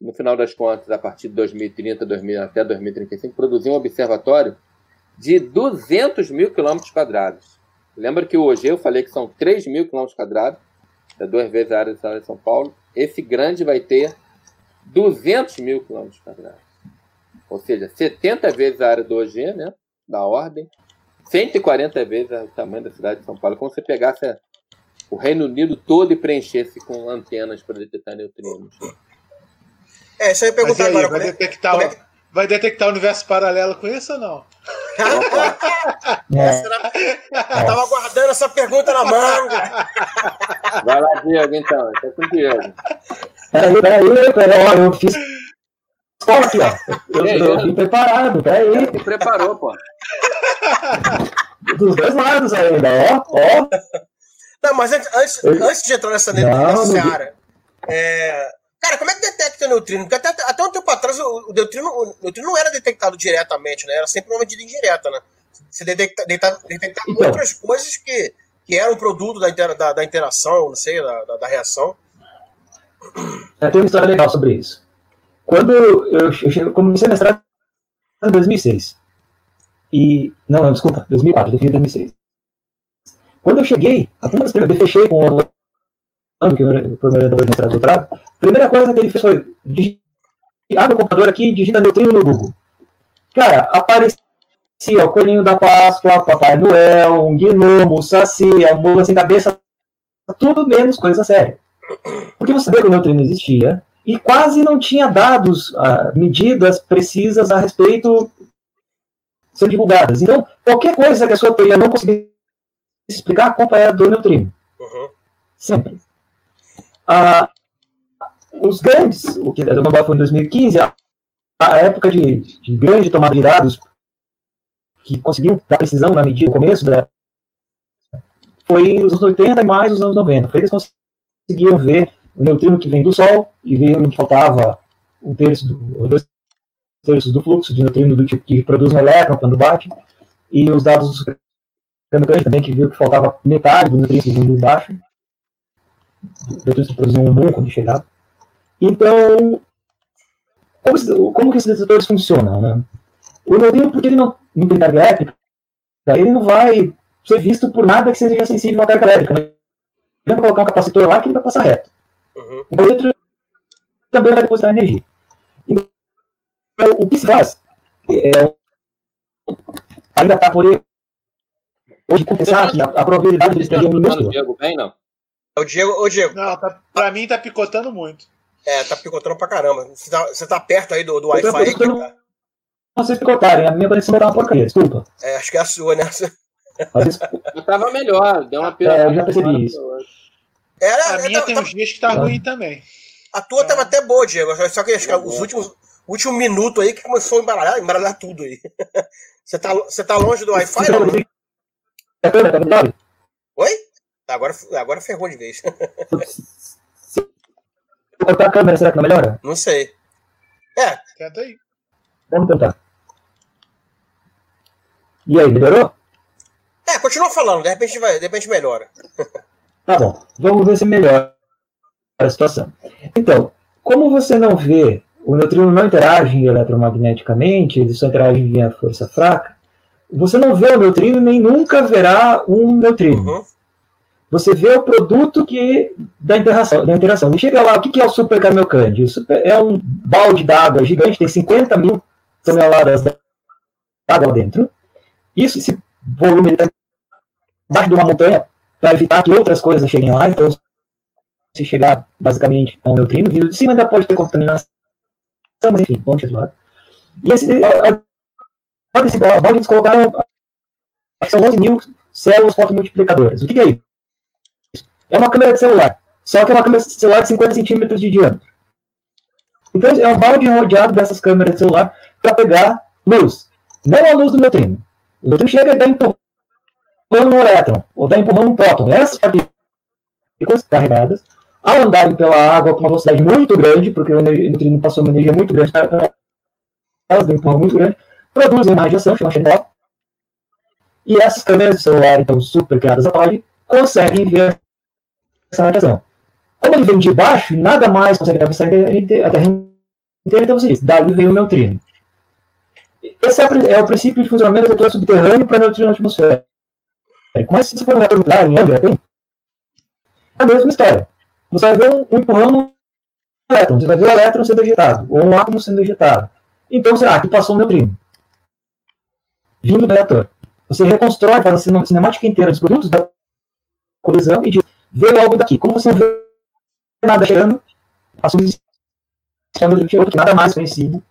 no final das contas, a partir de 2030 2000, até 2035, produzir um observatório de 200 mil quilômetros quadrados. Lembra que hoje eu falei que são 3 mil quilômetros quadrados, é duas vezes a área de São Paulo, esse grande vai ter 200 mil quilômetros quadrados. Ou seja, 70 vezes a área do OG, né, da ordem, 140 vezes o tamanho da cidade de São Paulo. Como você pegasse o Reino Unido todo e preenchesse com antenas para detectar neutrinos. É, isso aí perguntar agora. vai, é- detectar, é que- vai detectar o universo paralelo com isso ou não? É? Eu tava guardando essa pergunta na manga. Vai lá, Diego, então. Tá com o Diego. peraí, peraí, peraí, ó, eu fiz. Aqui, ó. Eu, eu vim preparado, peraí. Se preparou, pô. Dos dois lados ainda, ó, ó. Não, mas antes, antes, Eu- antes de entrar nessa, Não, nessa não- seara, é, cara, como é que detecta neutrino? Porque até, até um tempo atrás o, o neutrino, o neutrino não era detectado diretamente, né? Era sempre uma medida indireta, né? Você detecta, detecta, detectava Então. outras coisas que, que eram produto da, intera- da, da interação, não sei, da, da, da reação. É, tem uma história legal sobre isso. Quando eu, eu comecei a mestrado em 2006. E. Não, não, desculpa, 2004, defini 2006. Quando eu cheguei, a uma das primeiras, eu fechei com o Orlando, que de mestrado doutorado, a primeira coisa que ele fez foi: abre o computador aqui e digita neutrino no Google. Cara, aparecia o coelhinho da Páscoa, Papai Noel, um gnomo, o Saci, a mula sem cabeça, tudo menos coisa séria. Porque você sabia que o neutrino existia e quase não tinha dados, ah, medidas precisas a respeito sendo divulgadas. Então, qualquer coisa que a sua teoria não conseguisse explicar, a culpa era do neutrino. Uhum. Sempre. Ah, os grandes, o que o Nobel foi em 2015, a, a época de, de grande tomada de dados que conseguiam dar precisão na medida, no começo da, foi os anos 80 e mais os anos 90. Foi eles conseguiram ver o neutrino que vem do Sol e viram que faltava um terço do, dois terços do fluxo de neutrino do tipo que produz um elétron quando bate, e os dados do também, que viu que faltava metade do neutrino que vinha de baixo, que produziam um muon quando chegava. Então, como, como que esses detectores funcionam? Né? O neutrino, porque ele não, não tem carga elétrica, ele não vai ser visto por nada que seja sensível à carga elétrica. Né? Ele vai colocar um capacitor lá que ele vai passar reto. Uhum. O elétron também vai depositar energia. Então, o que se faz é, ainda está por hoje compensar que a, a probabilidade de eles terem um número Diego bem, não? O Diego, ô Diego, Não, tá, pra mim tá picotando muito. é, tá picotando pra caramba. Você tá, você tá perto aí do, do Wi-Fi? tá- vocês picotarem, a minha conexão vai dar uma porcaria, desculpa. É, acho que é a sua, né? Vezes, Eu tava melhor, deu uma É, eu já percebi isso. Era, A minha tá- tem tá- uns dias que tá ruim também. A tua tava até boa, Diego. Só que acho que os últimos, o último minuto aí que começou a embaralhar, embaralhar tudo aí. Você tá, você tá longe do Wi-Fi? Tá melhor? Oi? Tá, agora, agora ferrou de vez. Se eu cortar a câmera, será que não melhora? Não sei. É, Tenta aí. Vamos tentar. E aí, melhorou? é, continua falando, de repente vai, de repente melhora. Tá bom, vamos ver se melhora a situação. Então, como você não vê, o neutrino não interage eletromagneticamente, ele só interage via força fraca, você não vê o neutrino nem nunca verá um neutrino. Uhum. Você vê o produto que da interação. Da interação. E chega lá, o que é o Super Camelcande? O é um balde d'água gigante, tem 50 mil toneladas d'água lá dentro. Isso, esse volume está embaixo de uma montanha para evitar que outras coisas cheguem lá. Então, se chegar basicamente a um neutrino, vindo de cima ainda pode ter contaminação, mas enfim, vamos lado. E esse, a- a- eles colocaram, são 11 mil células fotomultiplicadoras. O que é isso? É uma câmera de celular, só que é uma câmera de celular de 50 centímetros de diâmetro. Então, é um balde rodeado dessas câmeras de celular para pegar luz, não a luz do neutrino. O neutrino chega e dá empurrando um elétron, ou dá empurrando um próton. Essas partículas carregadas, ao andarem pela água com uma velocidade muito grande, porque o neutrino passou uma energia muito grande elas, dão um muito grande, produzem uma radiação, chama xenol, e essas câmeras de celular, então, super criadas a partir, conseguem ver essa radiação. Como ele vem de baixo, nada mais consegue atravessar a Terra inteira, então você diz, dali vem o neutrino. Esse é, é o princípio de funcionamento do detector subterrâneo para neutrino atmosfera. Mas se você for no reator nuclear, em Angra, tem a mesma história. Você vai ver um, um empurrão no elétron, você vai ver o elétron sendo ejetado, ou um átomo sendo ejetado. Então, será aqui passou um neutrino. Vindo do reator. Você reconstrói, a cine- cinemática inteira dos produtos da colisão e diz, vê logo daqui. Como você não vê nada chegando, passou um de outro que nada mais conhecido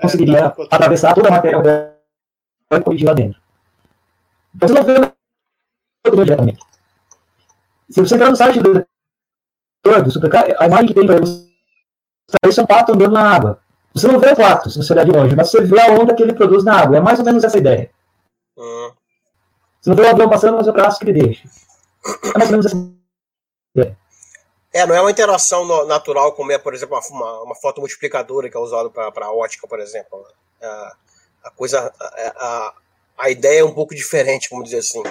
conseguiria picotando. atravessar toda a matéria redor e lá dentro. Então, você não vê nada diretamente. Se você entrar no site do do supercar, a imagem que tem para você isso é um pato andando na água. Você não vê o pato, se você olhar de longe, mas você vê a onda que ele produz na água. É mais ou menos essa ideia. Hum. Você não vê o avião passando, mas é o traço que ele deixa. É mais ou menos essa ideia. É, não é uma interação no- natural como é, por exemplo, uma, uma, uma foto multiplicadora que é usada para ótica, por exemplo. né? A, a coisa, a, a, a ideia é um pouco diferente, vamos dizer assim.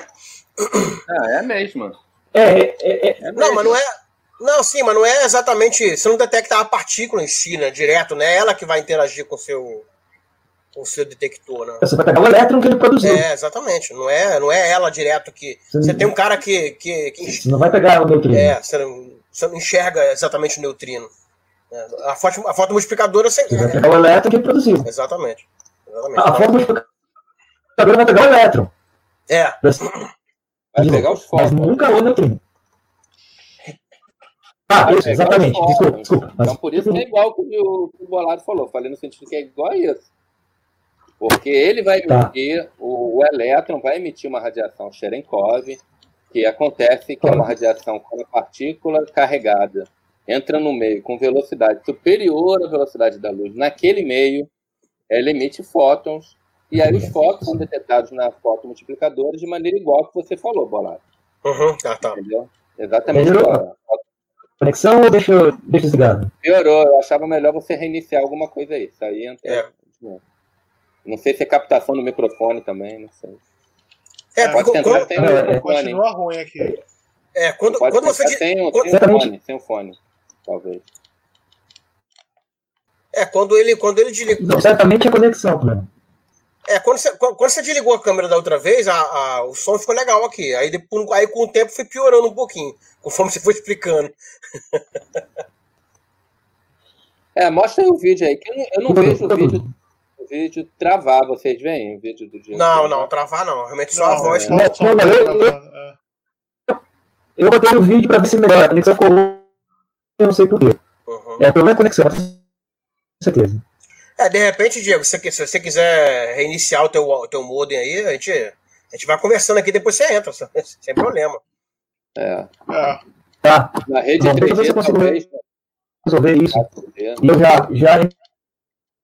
Ah, é a mesma. É, é, é, É Não, mas não é. Não, sim, mas não é exatamente. Você não detecta a partícula em si, né? Direto, né? É ela que vai interagir com o seu, o seu detector, né? você vai pegar o elétron que ele produziu. É, exatamente. Não é, não é ela direto que. Você tem um cara que. que, que Você não vai pegar o neutrino. é, você não, você não enxerga exatamente o neutrino. É, A foto, a foto multiplicadora você. Você vai pegar o elétron que ele produziu. Exatamente. Exatamente. A foto multiplicadora vai pegar o elétron. É, Vai pegar os Mas focos. nunca o neutrino. Ah, isso, exatamente. Desculpa, desculpa. Mas Então, por isso que é igual que o, que o Bolado falou. Falei no sentido que é igual a isso. Porque ele vai Tá. emitir, o, o elétron vai emitir uma radiação Cherenkov, que acontece que é uma radiação quando a partícula carregada entra no meio com velocidade superior à velocidade da luz. Naquele meio, ela emite fótons E aí os focos são detectados na foto multiplicadora de maneira igual que você falou, Bolado. Uhum, ah, tá. Entendeu? Exatamente igual. Conexão ou deixa, eu- deixa desligado? Piorou, eu achava melhor você reiniciar alguma coisa aí. Isso aí entra. É. Não sei se é captação do microfone também, não sei. É, porque Pode tentar quando, sem é, o é, microfone. Continua ruim aqui. é, quando, Pode quando você. tentar sem, o- quando- sem o fone, sem o fone, talvez. É, quando ele, quando ele desligou. Não, certamente é conexão, problema. É, quando você, quando você desligou a câmera da outra vez, a, a- o som ficou legal aqui. Aí, depois, aí com o tempo foi piorando um pouquinho, conforme você foi explicando. É, mostra aí o vídeo aí, que eu não, eu não vejo o vídeo, o vídeo travar, vocês veem o vídeo do dia? Não, não, travar não. Realmente só a Não, voz. só- Não, não, não, eu- é. Eu botei o vídeo pra ver se melhora. A conexão ficou ruim, eu não sei porquê. Uhum. É, o problema é a conexão, com certeza. É, de repente, Diego, se, você- se você quiser reiniciar o teu, o teu modem aí, a gente, a gente vai conversando aqui, depois você entra, sem problema. É. É. Tá, Na rede Bom, deixa eu ver se 3G, eu consigo talvez. resolver isso. 4G. E eu já, já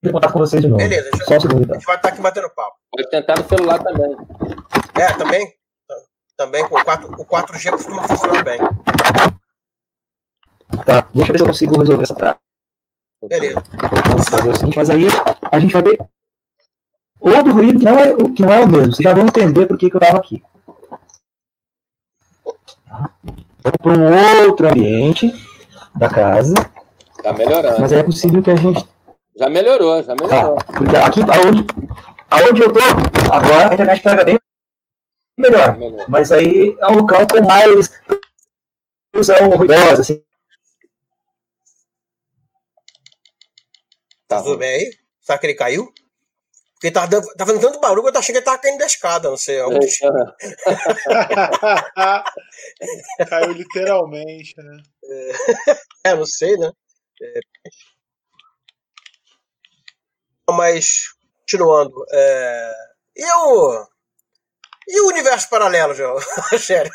em contato com vocês de novo. Beleza, Só um segundo, A tá? gente vai estar aqui batendo papo. Pode tentar no celular também. É, também? Também com o 4, o 4G costuma funcionar bem. Tá, deixa eu ver se eu consigo resolver essa trava. Beleza. fazer o seguinte, mas aí a gente vai ver outro ruído que não é, o- que não é o mesmo. Vocês já vão entender por que, que eu estava aqui. Vamos para um outro ambiente da casa, Tá melhorando. mas aí é possível que a gente. Já melhorou, já Tá, melhorou. porque aqui aonde, aonde eu tô, agora a internet pega bem melhor. melhorou. Mas aí é um local com mais. São ruidosa, assim. Tá Tudo bem aí? Será que ele caiu? Porque tá, dando, tá fazendo tanto barulho que eu tô achando que ele tava caindo da escada, não sei. algo. Caiu literalmente, né? É, não sei, né? É. Mas, continuando. É... E o. E o universo paralelo, João? Sério.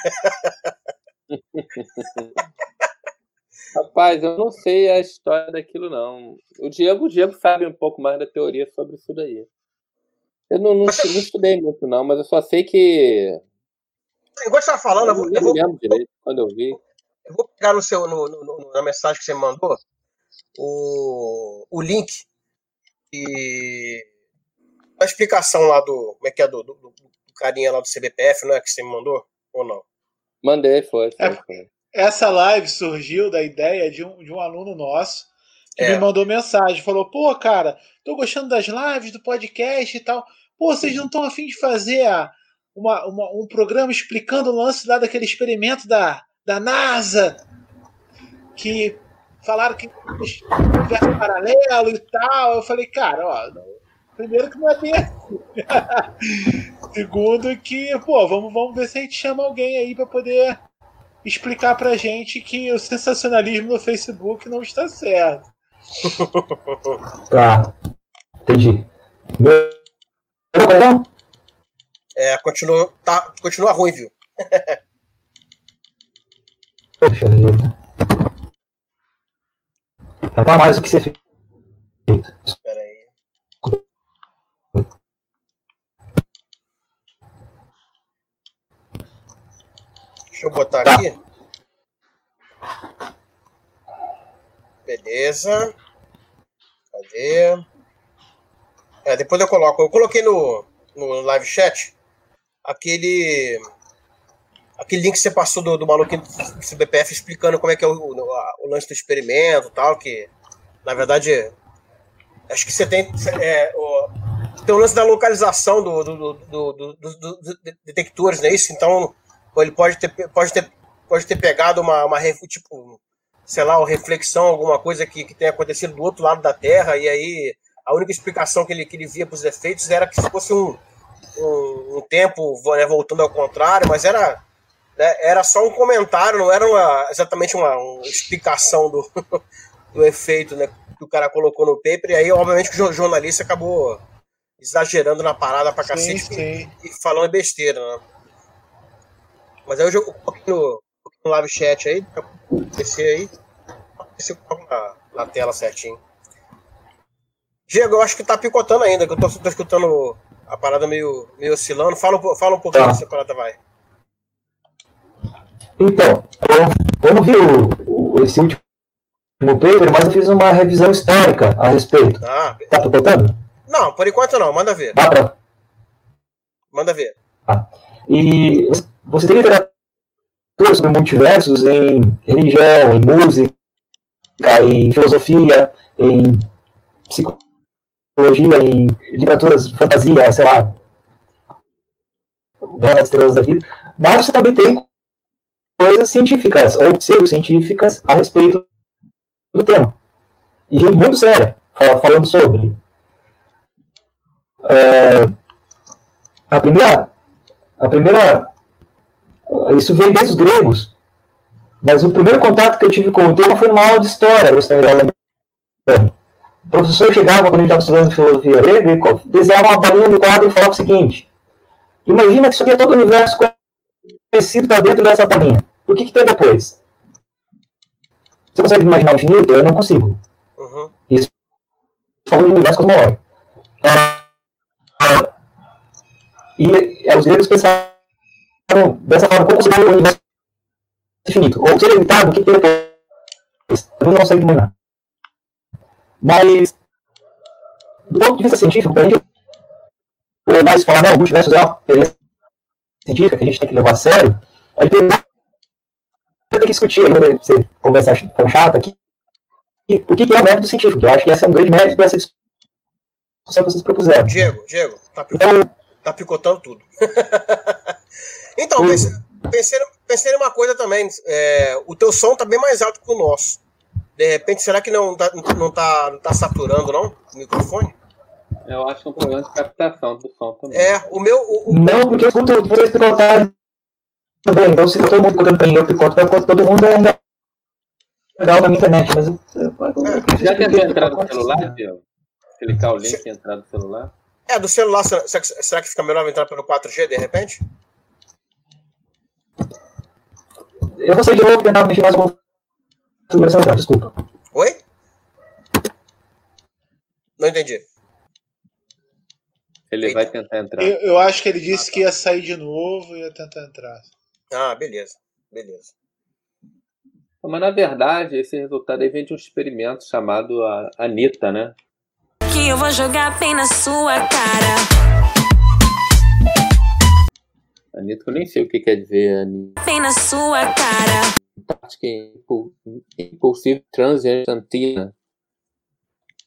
Rapaz, eu não sei a história daquilo, não. O Diego, o Diego sabe um pouco mais da teoria sobre isso daí. Eu não, não, não estudei muito, não, mas eu só sei que. Você falando, eu Eu vou, eu vou, lembro direito quando eu vi. eu vou pegar no seu, no, no- na mensagem que você mandou o, o link e a explicação lá do. Como é que é? Do, do, do carinha lá do CBPF, não é? Que você me mandou? Ou não? Mandei, foi, foi, É. foi. Essa live surgiu da ideia de um, de um aluno nosso que É. me mandou mensagem. Falou: pô, cara, tô gostando das lives, do podcast e tal. Pô, vocês não estão afim de fazer a- uma, uma- um programa explicando o lance lá daquele experimento da, da NASA? Que falaram que um universo paralelo e tal. Eu falei, cara, ó. Primeiro que não é bem assim. Segundo que, pô, vamos, vamos ver se a gente chama alguém aí para poder explicar pra gente que o sensacionalismo no Facebook não está certo. Tá, entendi. É, continua, tá, continua ruim, viu? Deixa eu Já tá mais do que você fez. Espera aí. Deixa eu botar Tá. aqui. Beleza. Cadê? É, depois eu coloco. Eu coloquei no, no live chat aquele aquele link que você passou do, do maluquinho do CBPF explicando como é que é o, o, o lance do experimento tal, que na verdade acho que você tem é, o, tem o lance da localização do, do, do, do- do- detectores, não é isso? Então ele pode ter, pode ter, pode ter pegado uma, uma tipo, sei lá, uma reflexão, alguma coisa que, que tenha acontecido do outro lado da Terra, e aí a única explicação que ele, que ele via para os efeitos era que fosse um, um, um tempo né, voltando ao contrário, mas era, né, era só um comentário, não era uma- exatamente uma, uma explicação do, do efeito né, que o cara colocou no paper, e aí, obviamente, que o jo- jornalista acabou exagerando na parada pra Sim, cacete sim. e falando besteira, né? Mas aí eu jogo um pouquinho no, um pouquinho no live chat aí, pra descer aí, se na, na tela certinho. Diego, eu acho que tá picotando ainda, que eu tô, tô escutando a parada meio, meio oscilando. Fala, um fala um pouquinho Tá. dessa parada, vai. Então, não vi o, o- esse último paper, mas eu fiz uma revisão histórica a respeito. Ah, Tá picotando? não, por enquanto não, manda ver. Dá pra... Manda ver. E você tem literatura sobre multiversos em religião, em música, em filosofia, em psicologia, em literaturas fantasia, sei lá, das estrelas da vida. Mas você também tem coisas científicas ou pseudocientíficas a respeito do tema. E gente muito séria, fal- falando sobre. É, a primeira a primeira. Isso vem desde os gregos. Mas o primeiro contato que eu tive com o tema foi numa aula de história? O professor chegava, quando a gente estava estudando filosofia grega, e desenhava uma bolinha no quadro e falava o seguinte: Imagina que isso aqui é todo o universo conhecido está dentro dessa bolinha. O que, que tem depois? Você consegue imaginar o infinito? Eu não consigo. Uhum. Falando de universo cosmológico. Ah, E é, os gregos pensaram dessa forma, como conseguir um universo infinito? Ou se ele é limitado, o que tem depois? Eu não sei imaginar. Mas, do ponto de vista científico, para a gente e falar, não, o multiverso é uma teoria científica que a gente tem que levar a sério, a gente tem tem que discutir, aí, você conversa for chata aqui, o que que é o método científico. Eu acho que esse é um grande mérito dessa discussão que vocês propuseram. Diego, Diego, tá picotando, Então, tá picotando tudo. então, pensei, pensei, pensei numa coisa também. é, o teu som tá bem mais alto que o nosso. De repente, será que não tá, não tá, não tá saturando, não? O microfone? Eu acho que é um problema de captação do som também. É, o meu. O, o- não, porque eu escuto vocês picotarem também. Então, se todo mundo picotando pra mim, eu picoto pra todo mundo, é ainda legal na minha internet. Mas eu, eu, eu, Já tentou entrar no celular? Clicar o link e entrar no celular? é, do celular, será, será que- será que fica melhor entrar pelo 4G de repente? eu vou sair de novo tentar mexer mais um configuração. Desculpa. Oi? Não entendi. Ele vai tentar entrar. Eu, eu acho que ele disse que ia sair de novo e ia tentar entrar. Ah, beleza. Beleza. Mas na verdade, esse resultado aí vem de um experimento chamado a Anitta, né? Que eu vou jogar bem na sua cara. Anitta, que eu nem sei o que quer dizer Anitta. Bem na sua cara. Acho que é impu- Impulsive Transgentantina.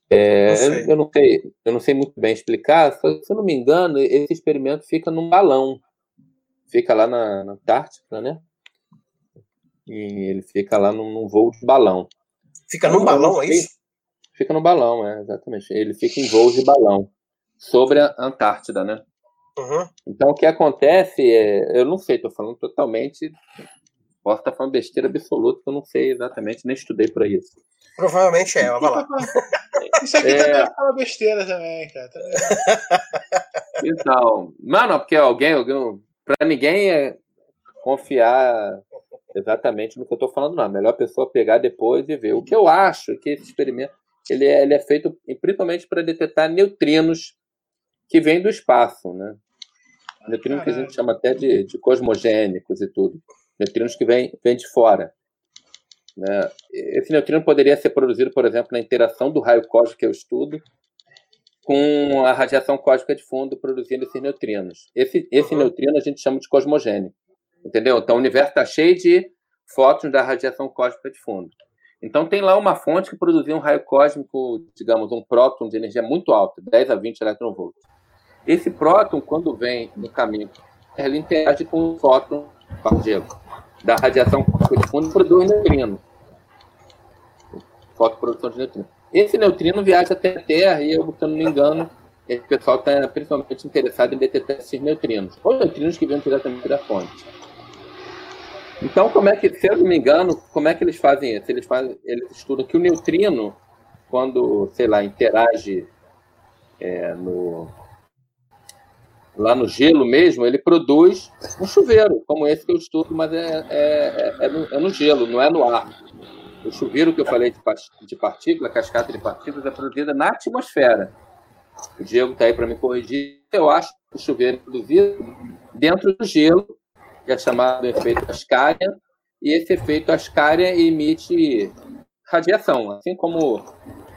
É, Não eu, eu não sei, eu não sei muito bem explicar. Se, se eu não me engano, esse experimento fica num balão. Fica lá na, na Antártica, né? E ele fica lá num, num voo de balão. Fica num balão, é isso? Fica no balão, é, exatamente. Ele fica em voo de balão sobre a Antártida, né? Uhum. Então, o que acontece é. Eu não sei, estou falando totalmente. Posso estar falando besteira absoluta, que eu não sei exatamente, nem estudei para isso. Provavelmente é, vai lá. Isso aqui É. também fala besteira também, cara. Então, não, porque alguém, alguém para ninguém é confiar exatamente no que eu estou falando, não. A melhor pessoa pegar depois e ver. O que eu acho é que esse experimento ele é, ele é feito principalmente para detectar neutrinos que vêm do espaço, né? Neutrinos que a gente chama até de, de cosmogênicos e tudo. Neutrinos que vêm, vêm de fora. Né? Esse neutrino poderia ser produzido, por exemplo, na interação do raio cósmico que eu estudo com a radiação cósmica de fundo produzindo esses neutrinos. Esse, esse Uhum. neutrino a gente chama de cosmogênico. Entendeu? Então o universo está cheio de fótons da radiação cósmica de fundo. Então tem lá uma fonte que produziu um raio cósmico, digamos, um próton de energia muito alta, 10 a 20 eletronvolts. Esse próton, quando vem no caminho, ele interage com o fóton Diego, da radiação cósmica de fundo e produz neutrino. Fotoprodução de neutrino. Esse neutrino viaja até a Terra e, eu, se eu não me engano, esse pessoal está principalmente interessado em detectar esses neutrinos, ou neutrinos que vêm diretamente da fonte. Então, como é que, se eu não me engano, como é que eles fazem isso? Eles, fazem, eles estudam que o neutrino, quando, sei lá, interage é, no, lá no gelo mesmo, ele produz um chuveiro, como esse que eu estudo, mas é, é, é, no, é no gelo, não é no ar. O chuveiro que eu falei de, partícula, cascata de partículas, é produzida na atmosfera. o Diego está aí para me corrigir, eu acho que o chuveiro é produzido dentro do gelo, que é chamado efeito Ascaria, e esse efeito Ascaria emite radiação, assim como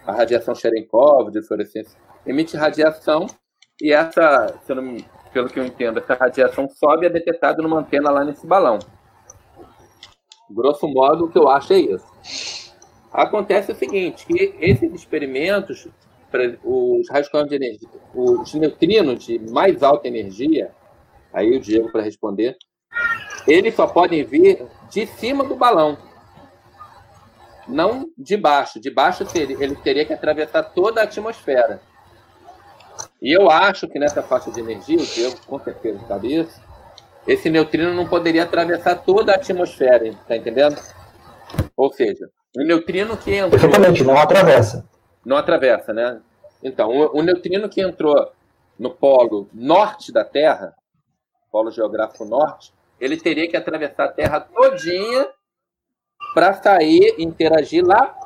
a radiação Cherenkov de fluorescência emite radiação e essa, não pelo que eu entendo, essa radiação sobe e é detectada numa antena lá nesse balão. Grosso modo, o que eu acho é isso. Acontece o seguinte, que esses experimentos, os cósmicos de energia, os neutrinos de mais alta energia, aí o Diego para responder, eles só podem vir de cima do balão, não de baixo. De baixo ele teria que atravessar toda a atmosfera. E eu acho que nessa faixa de energia, o Diego com certeza sabe isso, esse neutrino não poderia atravessar toda a atmosfera, tá entendendo? Ou seja, o neutrino que entrou Perfeitamente, não atravessa. não atravessa, né? Então, o, o neutrino que entrou no polo norte da Terra, polo geográfico norte, ele teria que atravessar a Terra todinha para sair e interagir lá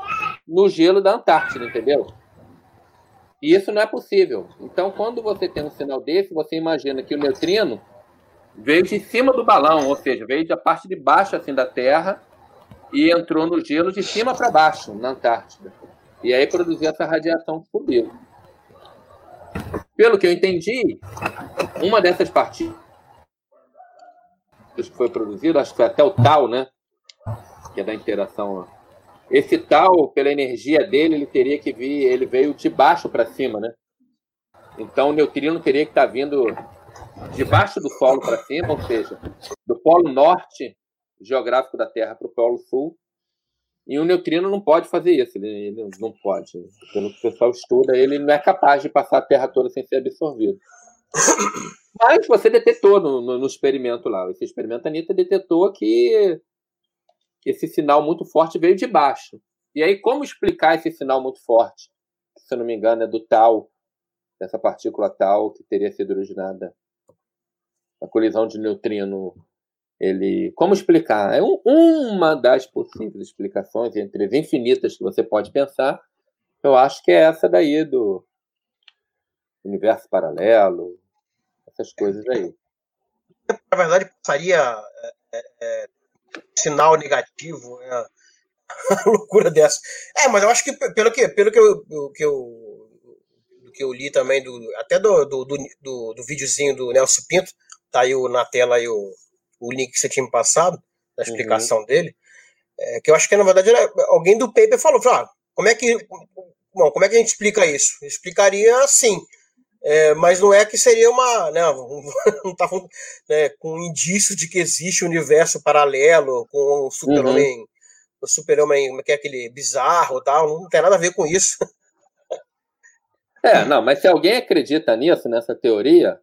no gelo da Antártida, entendeu? E isso não é possível. Então, quando você tem um sinal desse, você imagina que o neutrino veio de cima do balão, ou seja, veio da parte de baixo assim da Terra e entrou no gelo de cima para baixo, na Antártida. E aí produziu essa radiação que subiu. Pelo que eu entendi, uma dessas partículas que foi produzido, acho que foi até o tal, né? Que é da interação. Esse tal, pela energia dele, ele teria que vir, ele veio de baixo para cima, né? Então o neutrino teria que estar vindo de baixo do solo para cima, ou seja, do polo norte geográfico da Terra para o polo sul. E o neutrino não pode fazer isso, ele, ele não pode. Pelo que o pessoal estuda, ele não é capaz de passar a Terra toda sem ser absorvido. Mas você detetou no, no, no experimento lá. Esse experimento, a Anitta detetou que esse sinal muito forte veio de baixo. E aí, como explicar esse sinal muito forte? Se eu não me engano, é do tal, dessa partícula tal, que teria sido originada a colisão de neutrino ele como explicar é um- uma das possíveis explicações entre as infinitas que você pode pensar eu acho que é essa daí do universo paralelo essas coisas aí Na verdade, passaria é, é, é, sinal negativo? Uma loucura dessa. É, mas eu acho que pe- pelo que, pelo que, eu, que, eu, que eu li também, do, até do, do, do, do videozinho do Nelson Pinto, tá aí o- na tela aí o, o link que você tinha me passado, da explicação dele, é, que eu acho que na verdade era, alguém do paper falou, ah, como é que bom, como é que a gente explica isso? Explicaria assim, é, mas não é que seria uma, né, não tá falando, né, com indício de que existe um universo paralelo com um super-homem, o super-homem, como é que é aquele bizarro tal, não tem nada a ver com isso. é não mas se alguém acredita nisso nessa teoria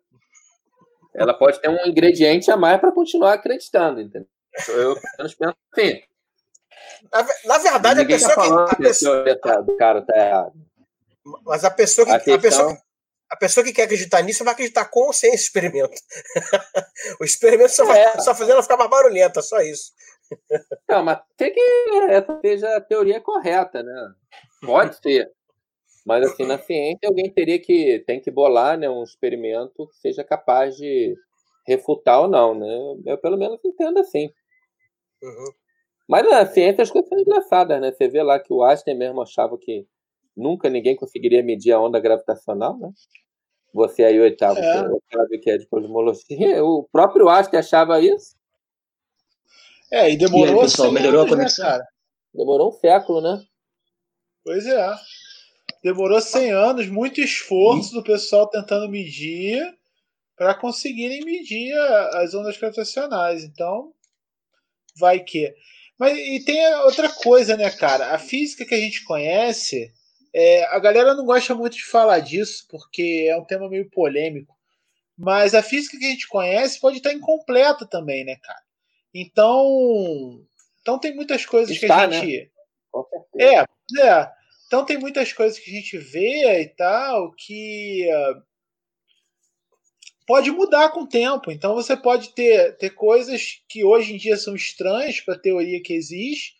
ela pode ter um ingrediente a mais para continuar acreditando entendeu eu menos penso assim Na, na verdade, a ninguém pessoa tá falando que a pessoa, tá- do cara tá errado mas a pessoa que. A A, pessoa, questão- que- a pessoa que quer acreditar nisso vai acreditar com ou sem esse experimento. o experimento só, vai, É. só fazendo ela ficar mais barulhenta, só isso. Não, mas tem que essa seja a teoria correta, né? Pode ser. Mas assim, na ciência alguém teria que tem que bolar, né, um experimento que seja capaz de refutar ou não, né? Eu pelo menos entendo assim. Uhum. Mas na ciência as coisas são engraçadas, né? Você vê lá que o Einstein mesmo achava que nunca ninguém conseguiria medir a onda gravitacional, né? Você aí, oitavo, É. oitavo que é de cosmologia, o próprio Einstein achava isso. É, e demorou E aí, pessoal, 100 melhorou a anos, né, conexão? cara? Demorou um século, né? Pois é. Demorou 100 anos, muito esforço do pessoal tentando medir para conseguirem medir as ondas gravitacionais. Então, vai que. Mas e tem outra coisa, né, cara? A física que a gente conhece, é, a galera não gosta muito de falar disso porque é um tema meio polêmico. Mas a física que a gente conhece pode estar incompleta também, né, cara? Então, então tem muitas coisas que Está, a né? gente Com certeza. é, é. Então tem muitas coisas que a gente vê e tal que ah, pode mudar com o tempo. Então você pode ter, ter coisas que hoje em dia são estranhas para a teoria que existe,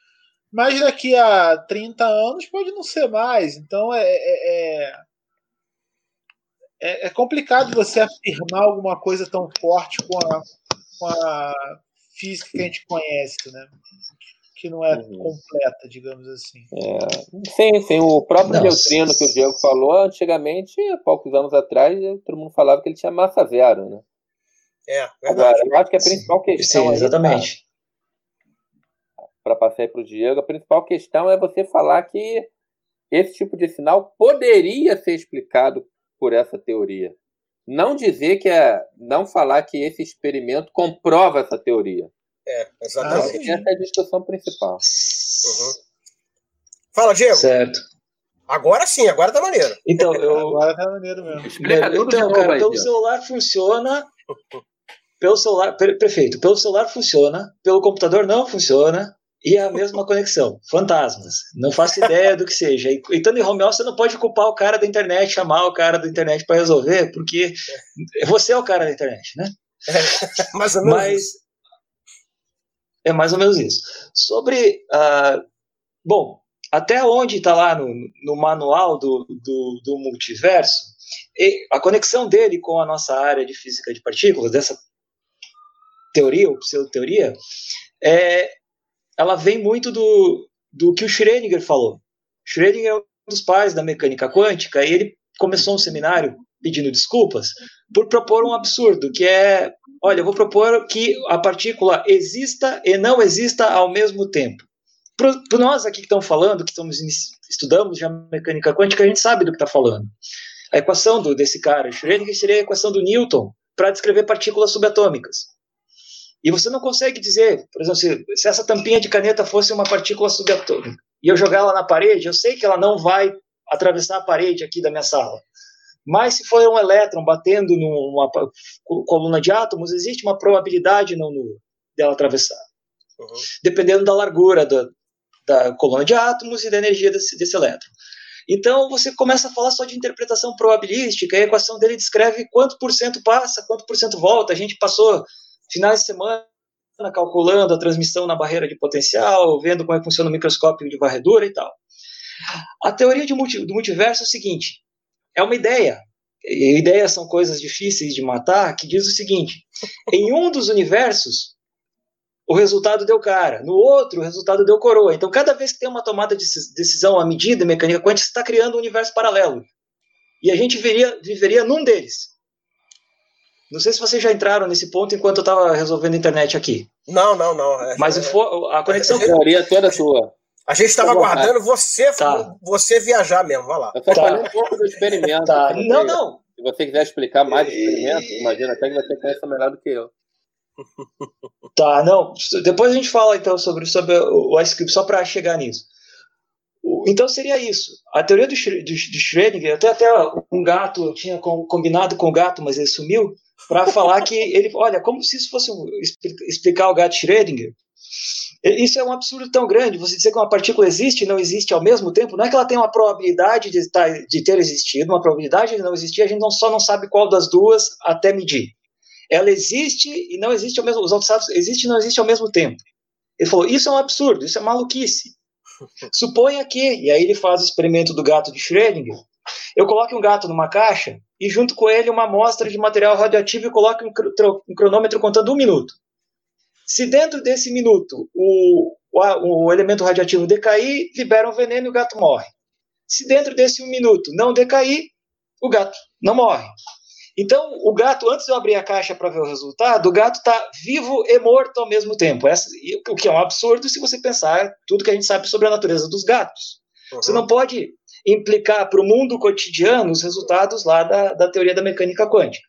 mas daqui a 30 anos pode não ser mais. Então é, é- é- é, é complicado você afirmar alguma coisa tão forte com a, com a física que a gente conhece, né? Que não é Uhum. completa, digamos assim. Sim, sim. O próprio Não, neutrino que o Diego falou, antigamente, há poucos anos atrás, todo mundo falava que ele tinha massa zero, né? É, Agora, verdade. eu acho que a principal questão Sim, aí, exatamente. para passar para o Diego, a principal questão é você falar que esse tipo de sinal poderia ser explicado por essa teoria. Não dizer que é. Não falar que esse experimento comprova essa teoria. É, Ah, exatamente. Essa é a discussão principal. Uhum. Fala, Diego. Certo. Agora sim, agora tá maneiro. Então, eu, Agora tá maneiro mesmo. Explica então, cara, pelo celular funciona. Pelo celular, per- perfeito. Pelo celular funciona, pelo computador não funciona. E é a mesma conexão. Fantasmas. Não faço ideia do que seja. E estando em home office, você não pode culpar o cara da internet, chamar o cara da internet para resolver, porque você é o cara da internet, né? Mais ou menos. Mas isso. É mais ou menos isso. Sobre. ah, bom, até onde está lá no, no manual do, do, do multiverso, a conexão dele com a nossa área de física de partículas, dessa teoria ou pseudo-teoria, é, ela vem muito do, do que o Schrödinger falou. Schrödinger é um dos pais da mecânica quântica e ele começou um seminário pedindo desculpas por propor um absurdo, que é olha, eu vou propor que a partícula exista e não exista ao mesmo tempo. Para nós aqui que estamos falando, que estamos estudamos já mecânica quântica, a gente sabe do que está falando. A equação do, desse cara, Schrödinger, seria a equação do Newton para descrever partículas subatômicas. E você não consegue dizer, por exemplo, se, se essa tampinha de caneta fosse uma partícula subatômica e eu jogar ela na parede, eu sei que ela não vai atravessar a parede aqui da minha sala. Mas se for um elétron batendo numa coluna de átomos, existe uma probabilidade não nula dela atravessar. Uhum. Dependendo da largura da, da coluna de átomos e da energia desse, desse elétron. Então você começa a falar só de interpretação probabilística, e a equação dele descreve quanto por cento passa, quanto por cento volta. A gente passou finais de semana calculando a transmissão na barreira de potencial, vendo como é que funciona o microscópio de varredura e tal. A teoria multi- do multiverso é o seguinte: é uma ideia. E ideias são coisas difíceis de matar, que diz o seguinte: em um dos universos, o resultado deu cara, no outro, o resultado deu coroa. Então, cada vez que tem uma tomada de decis- decisão à medida mecânica quântica, você está criando um universo paralelo. E a gente viveria, viveria num deles. Não sei se vocês já entraram nesse ponto enquanto eu estava resolvendo a internet aqui. Não, não, não. É- Mas fo- a conexão. A teoria toda sua. A gente estava vontade. aguardando você, Tá. você viajar mesmo. Vai lá. Eu só Tá. falei um pouco do experimento. Tá. Se Não, você- não. Se você quiser explicar mais do experimento, imagina até que você conhece melhor do que eu. Tá, não. Depois a gente fala então sobre, sobre o ice cube, só para chegar nisso. Então seria isso. A teoria do, do, do Schrödinger, até, até um gato, eu tinha com- combinado com o gato, mas ele sumiu, para falar que ele, olha, como se isso fosse um- expli- explicar o gato Schrödinger. Isso é um absurdo tão grande. Você dizer que uma partícula existe e não existe ao mesmo tempo, não é que ela tem uma probabilidade de, estar, de ter existido, uma probabilidade de não existir, a gente não, só não sabe qual das duas até medir ela existe e não existe ao mesmo os outros existe e não existe ao mesmo tempo. Ele falou: "Isso é um absurdo, isso é maluquice". Suponha que, e aí ele faz o experimento do gato de Schrödinger. Eu coloque um gato numa caixa e junto com ele uma amostra de material radioativo e coloque um, um cronômetro contando um minuto. Se dentro desse minuto o, o, o elemento radioativo decair, libera um veneno e o gato morre. Se dentro desse um minuto não decair, o gato não morre. Então, o gato, antes de eu abrir a caixa para ver o resultado, o gato está vivo e morto ao mesmo tempo. Essa, o que é um absurdo se você pensar tudo que a gente sabe sobre a natureza dos gatos. Você não pode implicar para o mundo cotidiano os resultados lá da, da teoria da mecânica quântica.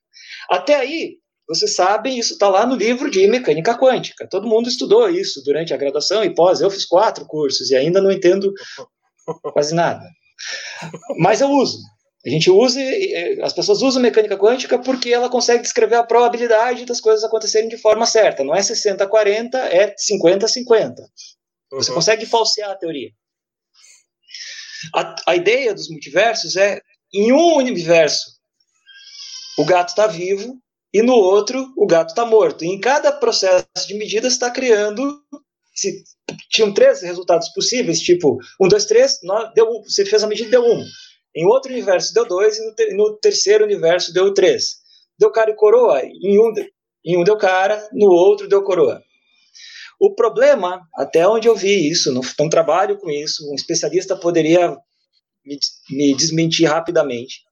Até aí, vocês sabem, isso está lá no livro de mecânica quântica. Todo mundo estudou isso durante a graduação e pós. Eu fiz quatro cursos e ainda não entendo quase nada. Mas eu uso. A gente usa, as pessoas usam mecânica quântica porque ela consegue descrever a probabilidade das coisas acontecerem de forma certa. Não é 60-40, é 50-50. Você Uhum. consegue falsear a teoria. A, a ideia dos multiversos é, em um universo, o gato está vivo, e no outro, o gato está morto. E em cada processo de medida, está criando. Se tinham três resultados possíveis, tipo, um, dois, três, nó- deu, você fez a medida deu um. Em outro universo deu 2 e no, ter- no terceiro universo deu 3. Deu cara e coroa. Em um, em um deu cara, no outro deu coroa. O problema, até onde eu vi isso, não, não trabalho com isso, um especialista poderia me, me desmentir rapidamente,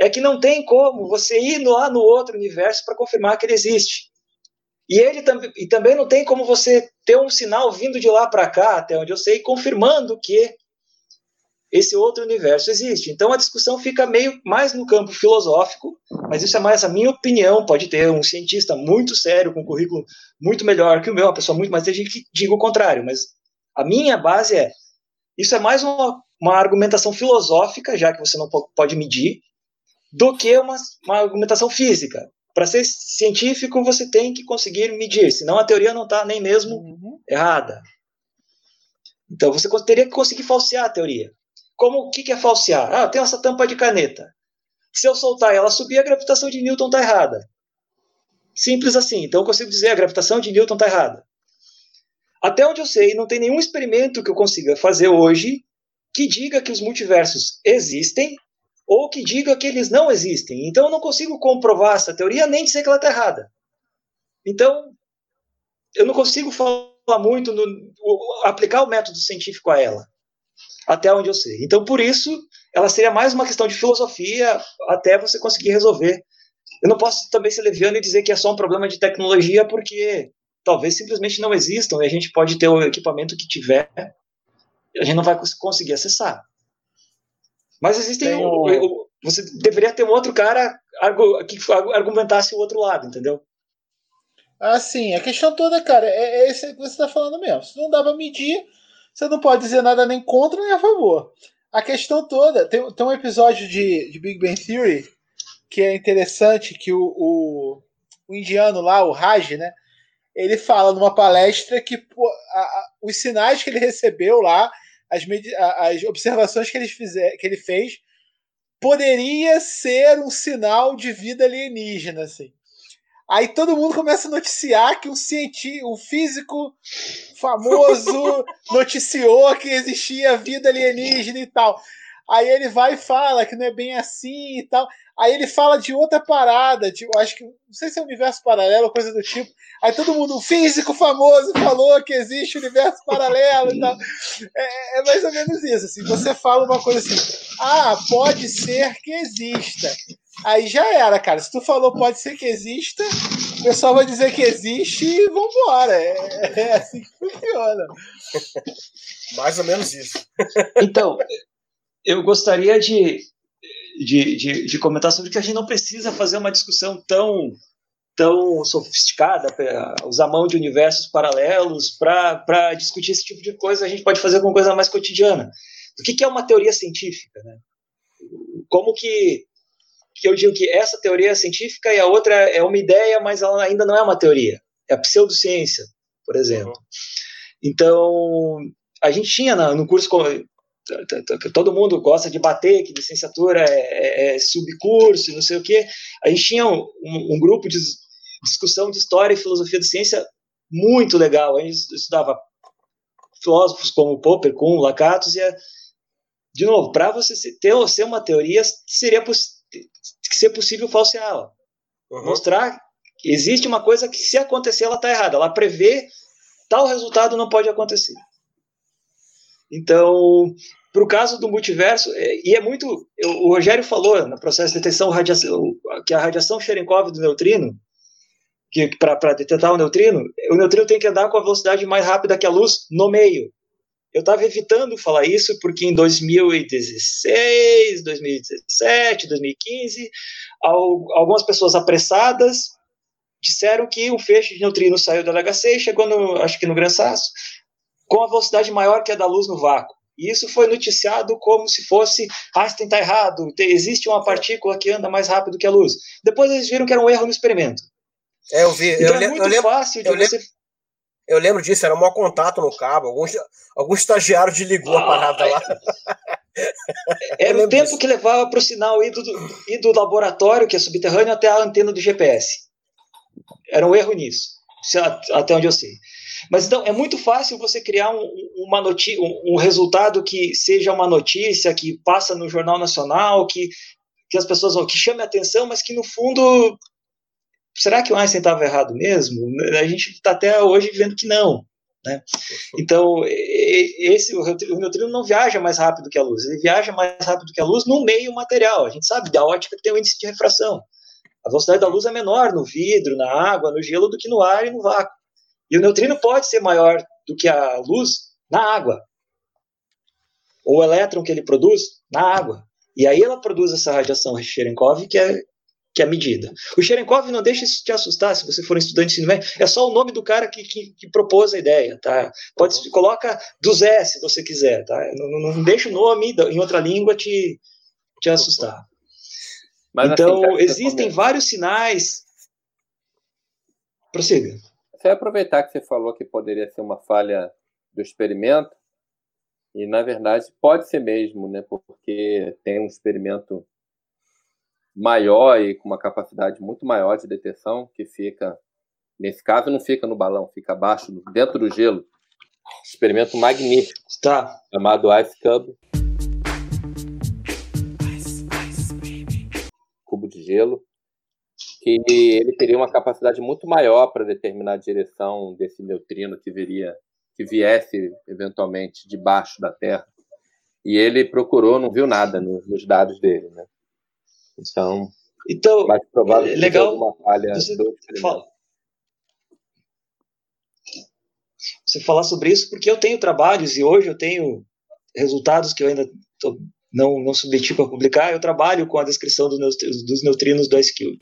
é que não tem como você ir lá no outro universo para confirmar que ele existe. E ele também e também não tem como você ter um sinal vindo de lá para cá, até onde eu sei, confirmando que esse outro universo existe. Então a discussão fica meio mais no campo filosófico, mas isso é mais a minha opinião. Pode ter um cientista muito sério, com um currículo muito melhor que o meu, uma pessoa muito mais inteligente que diga o contrário, mas a minha base é: isso é mais uma, uma argumentação filosófica, já que você não po- pode medir, do que uma, uma argumentação física. Para ser científico, você tem que conseguir medir, senão a teoria não está nem mesmo Uhum. errada. Então você teria que conseguir falsear a teoria. Como o que, que é falsear? Ah, tem essa tampa de caneta. Se eu soltar ela subir, a gravitação de Newton está errada. Simples assim. Então eu consigo dizer a gravitação de Newton está errada. Até onde eu sei, não tem nenhum experimento que eu consiga fazer hoje que diga que os multiversos existem ou que diga que eles não existem. Então eu não consigo comprovar essa teoria nem dizer que ela está errada. Então eu não consigo falar muito, no, aplicar o método científico a ela, até onde eu sei. Então, por isso, ela seria mais uma questão de filosofia até você conseguir resolver. Eu não posso também ser leviano e dizer que é só um problema de tecnologia, porque talvez simplesmente não existam e a gente pode ter o equipamento que tiver, a gente não vai cons- conseguir acessar. Mas existem. Um- o- você deveria ter um outro cara que argumentasse o outro lado, entendeu? Assim, a questão toda, cara, é, é isso que você está falando mesmo. Se não dá pra medir, você não pode dizer nada nem contra nem a favor. A questão toda, tem, tem um episódio de, de Big Bang Theory que é interessante, que o, o, o indiano lá, o Raj, né? Ele fala numa palestra que pô, a- a- os sinais que ele recebeu lá, as, as observações que ele, fizer, que ele fez, poderia ser um sinal de vida alienígena, assim. Aí todo mundo começa a noticiar que um cientista, um físico famoso noticiou que existia vida alienígena e tal. Aí ele vai e fala que não é bem assim e tal. Aí ele fala de outra parada, tipo, acho que não sei se é universo paralelo, coisa do tipo. Aí todo mundo, um físico famoso falou que existe universo paralelo e tal. É, é mais ou menos isso. Assim, você fala uma coisa assim, ah, pode ser que exista. Aí já era, cara. Se tu falou pode ser que exista, o pessoal vai dizer que existe e vambora. É, é assim que funciona. Mais ou menos isso. Então, eu gostaria de, de, de, de comentar sobre que a gente não precisa fazer uma discussão tão, tão sofisticada, usar mão de universos paralelos para discutir esse tipo de coisa. A gente pode fazer com coisa mais cotidiana. O que, que é uma teoria científica? Né? Como que, que eu digo que essa teoria é científica e a outra é uma ideia, mas ela ainda não é uma teoria? É a pseudociência, por exemplo. Então, a gente tinha no curso todo mundo gosta de bater que licenciatura é, é- é subcurso não sei o quê. A gente tinha um, um- grupo de dis- discussão de história e filosofia da ciência muito legal. A gente estudava filósofos como Popper, Kuhn, Lakatos e a- de novo, para você ter ser uma teoria, seria que ser possível falseá-la Uhum. mostrar que existe uma coisa que se acontecer ela está errada, ela prevê tal resultado não pode acontecer. Então, para o caso do multiverso, é- e é muito, o Rogério falou no processo de detecção radiação, que a radiação Cherenkov do neutrino, que para detectar o neutrino, o neutrino tem que andar com a velocidade mais rápida que a luz no meio. Eu estava evitando falar isso porque em 2016, 2017, 2015, al- algumas pessoas apressadas disseram que um feixe de neutrino saiu da LHC e chegou, no, acho que no Gran Sasso, com a velocidade maior que a da luz no vácuo. E isso foi noticiado como se fosse Einstein está errado, te- existe uma partícula que anda mais rápido que a luz. Depois eles viram que era um erro no experimento. É, eu vi. Então eu, é muito eu lembro, fácil de eu você eu lembro disso, era um mau contato no cabo. Algum, algum estagiário desligou a parada lá. Era lembro o tempo disso. que levava para o sinal ir do, ir do laboratório, que é subterrâneo, até a antena do GPS. Era um erro nisso, até onde eu sei. Mas então é muito fácil você criar um, uma noti um, um resultado que seja uma notícia, que passa no Jornal Nacional, que, que as pessoas vão, que chame a atenção, mas que no fundo. Será que o Einstein estava errado mesmo? A gente está até hoje vendo que não. Né? Então, esse, o neutrino não viaja mais rápido que a luz, ele viaja mais rápido que a luz no meio material. A gente sabe da ótica que tem o índice de refração. A velocidade da luz é menor no vidro, na água, no gelo do que no ar e no vácuo. E o neutrino pode ser maior do que a luz na água. Ou o elétron que ele produz na água. E aí ela produz essa radiação Cherenkov que é, que é medida. O Cherenkov não deixa isso te assustar se você for um estudante de médio. É só o nome do cara que, que, que propôs a ideia. Tá? Pode, coloca do Zé se você quiser. Tá? Não, não, deixa o nome em outra língua te, te assustar. Mas então, assim, existem vários sinais. Prossiga. Vai aproveitar que você falou que poderia ser uma falha do experimento, e na verdade pode ser mesmo, né? Porque tem um experimento maior e com uma capacidade muito maior de detecção que fica, nesse caso, não fica no balão, fica abaixo, dentro do gelo. Experimento magnífico, tá. chamado Ice Cube. Cubo de gelo que ele teria uma capacidade muito maior para determinar a direção desse neutrino que viria, que viesse eventualmente debaixo da Terra. E ele procurou, não viu nada nos dados dele, né? Então, então mais provável é legal uma falha você, do fala, você falar sobre isso, porque eu tenho trabalhos e hoje eu tenho resultados que eu ainda tô, não, não submeti para publicar. Eu trabalho com a descrição dos, dos neutrinos do SQ.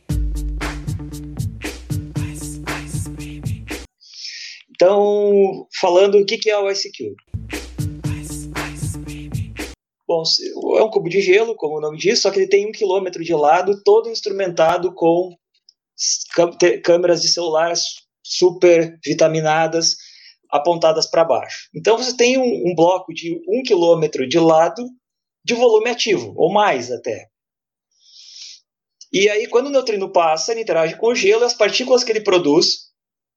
Então, falando o que é o IceCube. Bom, é um cubo de gelo, como o nome diz, só que ele tem um quilômetro de lado, todo instrumentado com câmeras de celular super vitaminadas apontadas para baixo. Então você tem um, um, bloco de um quilômetro de lado de volume ativo, ou mais até. E aí, quando o neutrino passa, ele interage com o gelo, as partículas que ele produz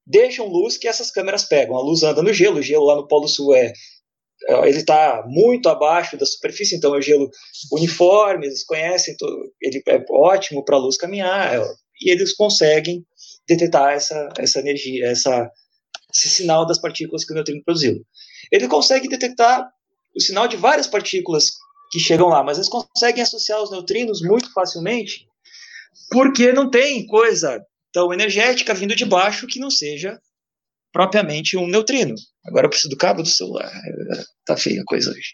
deixam luz que essas câmeras pegam. A luz anda no gelo, o gelo lá no Polo Sul é, é ele está muito abaixo da superfície, então é gelo uniforme, eles conhecem, ele é ótimo para a luz caminhar, é, e eles conseguem detectar essa, essa energia, essa, esse sinal das partículas que o neutrino produziu. Ele consegue detectar o sinal de várias partículas que chegam lá, mas eles conseguem associar os neutrinos muito facilmente, porque não tem coisa tão energética vindo de baixo que não seja propriamente um neutrino. Agora eu preciso do cabo do celular. Tá feia a coisa hoje.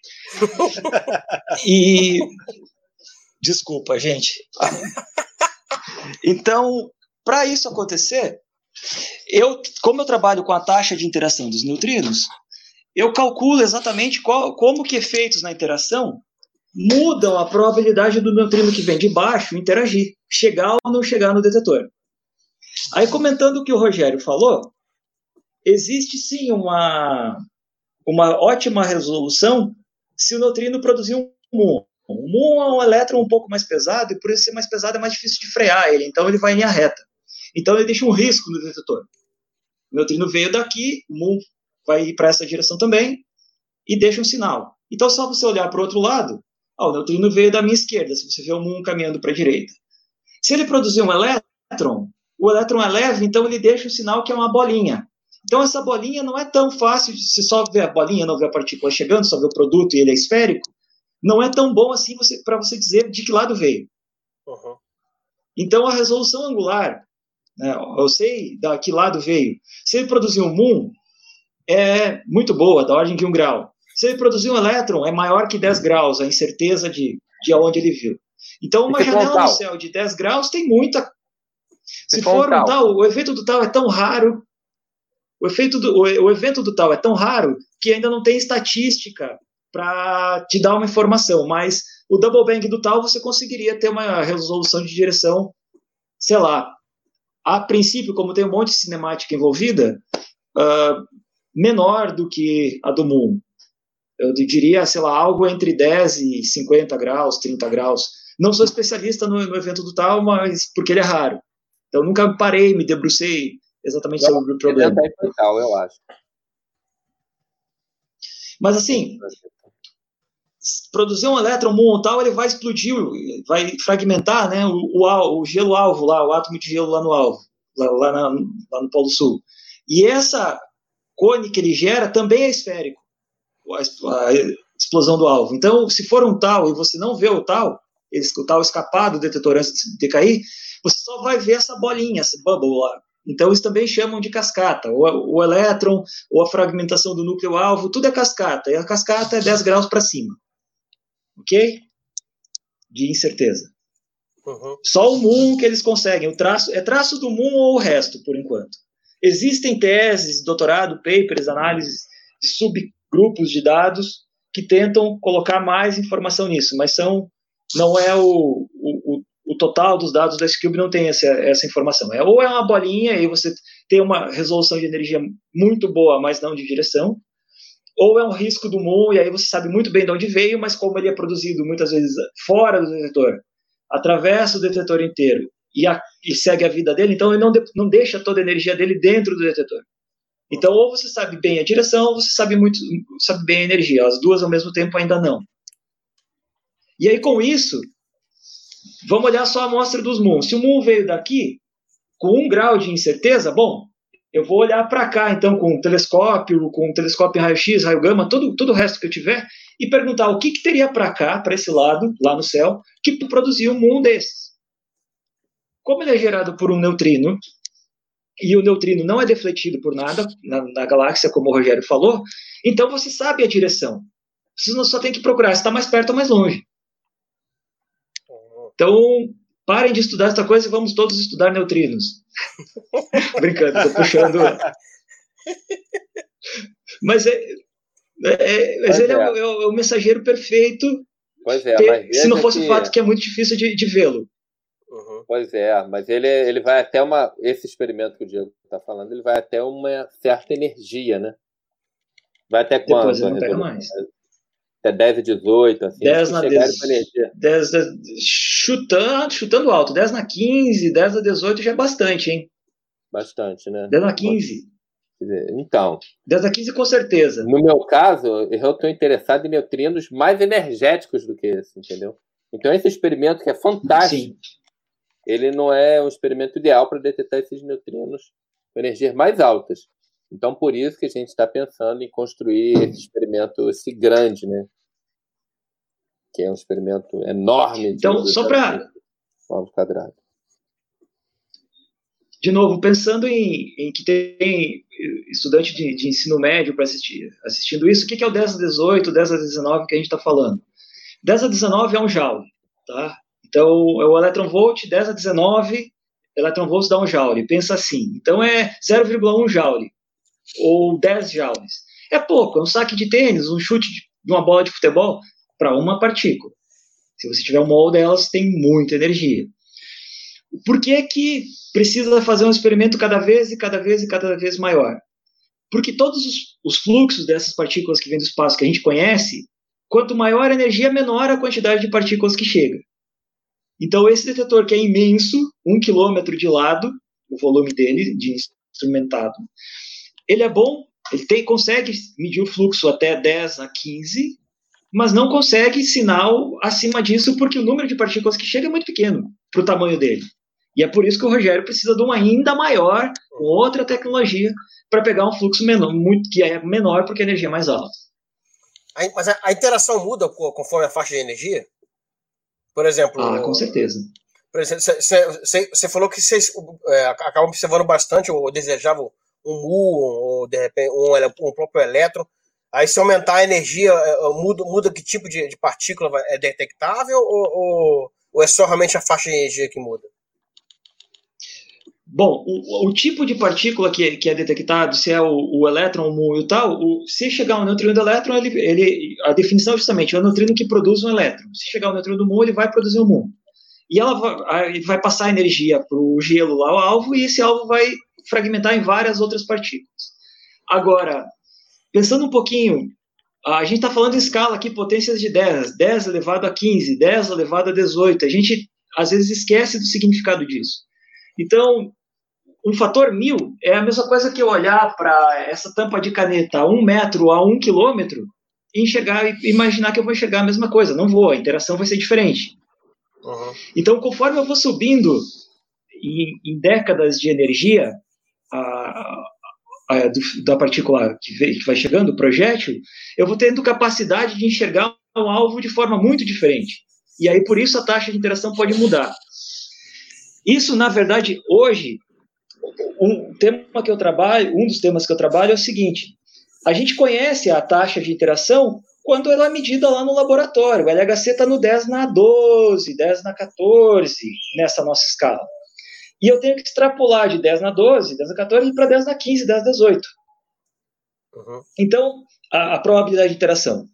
e desculpa, gente. Então, para isso acontecer, eu, como eu trabalho com a taxa de interação dos neutrinos, eu calculo exatamente qual, como que efeitos na interação mudam a probabilidade do neutrino que vem de baixo interagir, chegar ou não chegar no detetor. Aí, comentando o que o Rogério falou, existe sim uma, uma ótima resolução se o neutrino produzir um muon. O muon é um elétron um pouco mais pesado, e por isso ser mais pesado é mais difícil de frear ele, então ele vai em linha reta. Então ele deixa um risco no detetor. O neutrino veio daqui, o muon vai para essa direção também, e deixa um sinal. Então, só você olhar para o outro lado, o neutrino veio da minha esquerda, se você vê o muon caminhando para a direita. Se ele produzir um elétron, o elétron é leve, então ele deixa o sinal que é uma bolinha. Então essa bolinha não é tão fácil, se só ver a bolinha, não ver a partícula chegando, só ver o produto e ele é esférico, não é tão bom assim você, para você dizer de que lado veio. Uhum. Então a resolução angular, né, eu sei da que lado veio. Se ele produzir um muon, é muito boa, da ordem de um grau. Se ele produzir um elétron, é maior que 10 graus, a incerteza de, de onde ele viu. Então, uma janela no céu de 10 graus tem muita se for um tal, o efeito do tal é tão raro, o, efeito do, o, o evento do tal é tão raro que ainda não tem estatística para te dar uma informação, mas o double bang do tal você conseguiria ter uma resolução de direção, sei lá, a princípio, como tem um monte de cinemática envolvida, uh, menor do que a do Moon. Eu diria, sei lá, algo entre 10 e 50 graus, 30 graus. Não sou especialista no, no evento do tal, mas porque ele é raro. Então nunca parei, me debrucei exatamente sobre o problema. É eu acho. Mas assim, produzir um elétron muon tal, ele vai explodir, vai fragmentar né, o, o, o gelo alvo lá, o átomo de gelo lá no alvo, lá, lá, na- lá no Polo Sul. E essa cone que ele gera também é esférico, a, a explosão do alvo. Então, se for um tal e você não vê o tal, esse, o tal escapar do detetor antes de cair, você só vai ver essa bolinha, esse bubble lá. Então, eles também chamam de cascata. O, o elétron, ou a fragmentação do núcleo alvo, tudo é cascata. E a cascata é 10 graus para cima. Ok? De incerteza. Uhum. Só o Moon que eles conseguem. O traço, é traço do Moon ou o resto, por enquanto. Existem teses, doutorado, papers, análises de subgrupos de dados que tentam colocar mais informação nisso, mas são não é o- o total dos dados da Cube não tem essa, essa informação. É, ou é uma bolinha e você tem uma resolução de energia muito boa, mas não de direção, ou é um risco do Moon e aí você sabe muito bem de onde veio, mas como ele é produzido muitas vezes fora do detetor, atravessa o detetor inteiro e, a- e segue a vida dele, então ele não, de- não deixa toda a energia dele dentro do detetor. Então, ou você sabe bem a direção, ou você sabe muito, sabe bem a energia. As duas ao mesmo tempo ainda não. E aí, com isso, vamos olhar só a amostra dos Moon. Se o Moon veio daqui, com um grau de incerteza, bom, eu vou olhar para cá, então, com um telescópio, com um telescópio raio-x, raio-gama, todo, todo o resto que eu tiver, e perguntar o que, que teria para cá, para esse lado, lá no céu, que produzia um Moon desses. Como ele é gerado por um neutrino, e o neutrino não é defletido por nada na, na galáxia, como o Rogério falou, então você sabe a direção. Você só tem que procurar se está mais perto ou mais longe. Então, parem de estudar essa coisa e vamos todos estudar neutrinos. Brincando, estou puxando. Mas, é, é- mas ele é, é. o, é o- é o mensageiro perfeito, Pois é, ter- mas se não veja fosse o que- fato que é muito difícil de, de vê-lo. Uhum. Pois é, mas ele, ele vai até uma. Esse experimento que o Diego está falando, ele vai até uma certa energia, né? Vai até quanto? Depois ele a não pega mais. Até 10 e 18, assim. 10 se na chegarem dez- com energia. 10, da- chutando, chutando alto, 10 na 15, 10 na 18 já é bastante, hein? Bastante, né? 10 na 15. Quer dizer, Então, 10 na 15 com certeza. no meu caso, eu estou interessado em neutrinos mais energéticos do que esse, entendeu? Então, esse experimento que é fantástico, Sim. ele não é um experimento ideal para detectar esses neutrinos com energias mais altas. Então, por isso que a gente está pensando em construir esse experimento, esse grande, né? Que é um experimento enorme. de Então, só pra- Alvo quadrado. De novo, pensando em, em que tem estudante de, de ensino médio para assistir assistindo isso, o que, que é o 10 a 18, 10 a 19 que a gente está falando? 10 a 19 é um joule, tá? Então, é o elétron volt, 10 a 19 elétron volts dá um joule. Pensa assim. Então, é 0,1 joule, ou 10 joules. É pouco, é um saque de tênis, um chute de uma bola de futebol para uma partícula. Se você tiver um mol delas, tem muita energia. Por que, que precisa fazer um experimento cada vez e cada vez e cada vez maior? Porque todos os, os fluxos dessas partículas que vêm do espaço que a gente conhece, quanto maior a energia, menor a quantidade de partículas que chega. Então, esse detetor que é imenso, um quilômetro de lado, o volume dele, de instrumentado, ele é bom, ele tem, consegue medir o fluxo até 10 a 15, mas não consegue sinal acima disso, porque o número de partículas que chega é muito pequeno para o tamanho dele. E é por isso que o Rogério precisa de um ainda maior, com outra tecnologia, para pegar um fluxo menor, muito, que é menor porque a energia é mais alta. Mas a, interação muda co- conforme a faixa de energia? Por exemplo, Ah, com certeza. você falou que vocês é, acabam observando bastante ou desejavam um muon, ou de repente um, um próprio elétron. Aí, se aumentar a energia, é, é, muda, muda que tipo de, de partícula é detectável ou, ou, ou é só realmente a faixa de energia que muda? Bom, o, o tipo de partícula que, que é detectado, se é o, o elétron, o muon e o tal, o, se chegar um neutrino do elétron, ele, ele, a definição é justamente é o neutrino que produz um elétron. Se chegar um neutrino do muon, ele vai produzir um muon. E ela vai, vai passar energia para o gelo lá, o alvo, e esse alvo vai fragmentar em várias outras partículas. Agora, pensando um pouquinho, a gente está falando em escala aqui, potências de 10, 10 elevado a 15, 10 elevado a 18. A gente, às vezes, esquece do significado disso. Então, um fator mil é a mesma coisa que eu olhar para essa tampa de caneta a um metro a um quilômetro enxergar e imaginar que eu vou enxergar a mesma coisa. Não vou, a interação vai ser diferente. Uhum. Então, conforme eu vou subindo em, em décadas de energia a- a- do- da partícula que, vem- que vai chegando, o projétil, eu vou tendo capacidade de enxergar o alvo de forma muito diferente. E aí, por isso, a taxa de interação pode mudar. Isso, na verdade, hoje, um tema que eu trabalho, um dos temas que eu trabalho é o seguinte: a gente conhece a taxa de interação quando ela é medida lá no laboratório. O LHC está no 10 na 12, 10 na 14, nessa nossa escala. E eu tenho que extrapolar de 10 na 12, 10 na 14 para 10 na 15, 10 na 18. Uhum. Então, a, a probabilidade de interação.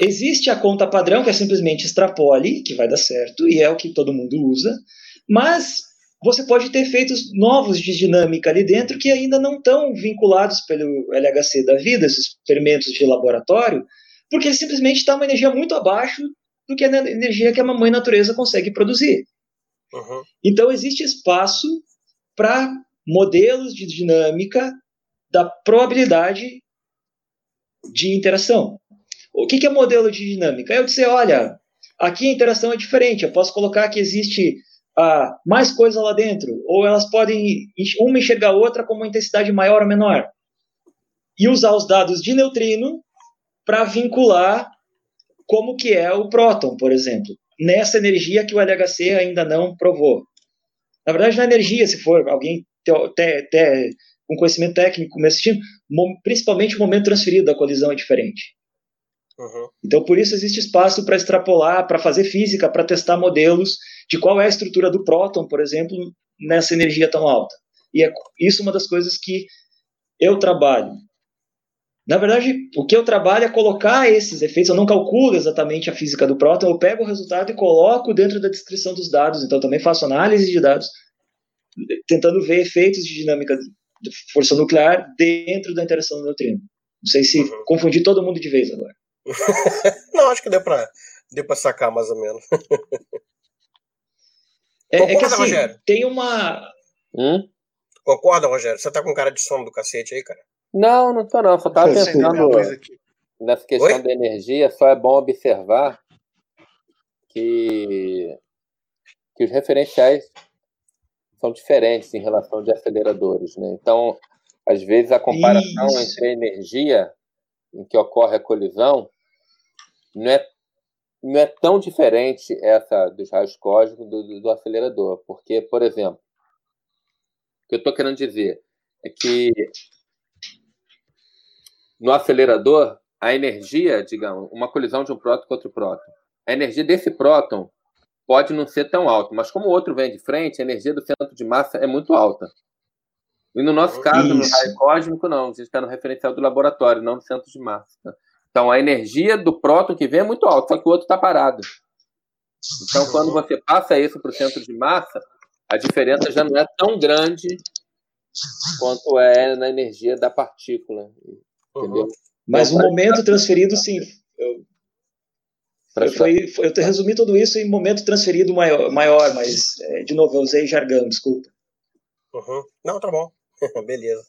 Existe a conta padrão, que é simplesmente extrapole, que vai dar certo, e é o que todo mundo usa, mas você pode ter efeitos novos de dinâmica ali dentro que ainda não estão vinculados pelo LHC da vida, esses experimentos de laboratório, porque simplesmente está uma energia muito abaixo do que a energia que a mamãe natureza consegue produzir. Uhum. Então, existe espaço para modelos de dinâmica da probabilidade de interação. O que, que é modelo de dinâmica? É eu dizer, olha, aqui a interação é diferente, eu posso colocar que existe ah, mais coisa lá dentro, ou elas podem uma enxergar a outra com uma intensidade maior ou menor. E usar os dados de neutrino para vincular como que é o próton, por exemplo, nessa energia que o LHC ainda não provou. Na verdade, na energia, se for alguém ter, ter um conhecimento técnico me assistindo, principalmente o momento transferido da colisão é diferente. Uhum. Então, por isso existe espaço para extrapolar, para fazer física, para testar modelos de qual é a estrutura do próton, por exemplo, nessa energia tão alta. E é isso uma das coisas que eu trabalho. Na verdade, o que eu trabalho é colocar esses efeitos. Eu não calculo exatamente a física do próton, eu pego o resultado e coloco dentro da descrição dos dados. Então, também faço análise de dados, tentando ver efeitos de dinâmica de força nuclear dentro da interação do neutrino. Não sei se uhum. confundi todo mundo de vez agora. não, acho que deu para deu pra sacar mais ou menos. é, Concorda, é que, assim, Rogério? Tem uma. Hum? Concorda, Rogério? Você tá com cara de sono do cacete aí, cara? Não, não tô não. Só tava pensando nessa questão Oi? da energia. Só é bom observar que, que os referenciais são diferentes em relação de aceleradores, né? Então, às vezes a comparação Isso. entre a energia em que ocorre a colisão não é não é tão diferente essa dos raios cósmicos do, do, do acelerador, porque, por exemplo, o que eu estou querendo dizer é que no acelerador, a energia, digamos, uma colisão de um próton com outro próton, a energia desse próton pode não ser tão alta, mas como o outro vem de frente, a energia do centro de massa é muito alta. E no nosso caso, Isso. no raio cósmico, não, a gente está no referencial do laboratório, não do centro de massa. Então, a energia do próton que vem é muito alta, só que o outro está parado. Então, quando você passa isso para o centro de massa, a diferença já não é tão grande quanto é na energia da partícula. Entendeu? Uhum. Mas o momento transferido, sim. Eu, eu, foi, foi, eu resumi tudo isso em momento transferido maior, maior mas, é, de novo, eu usei jargão, desculpa. Uhum. Não, tá bom. Beleza.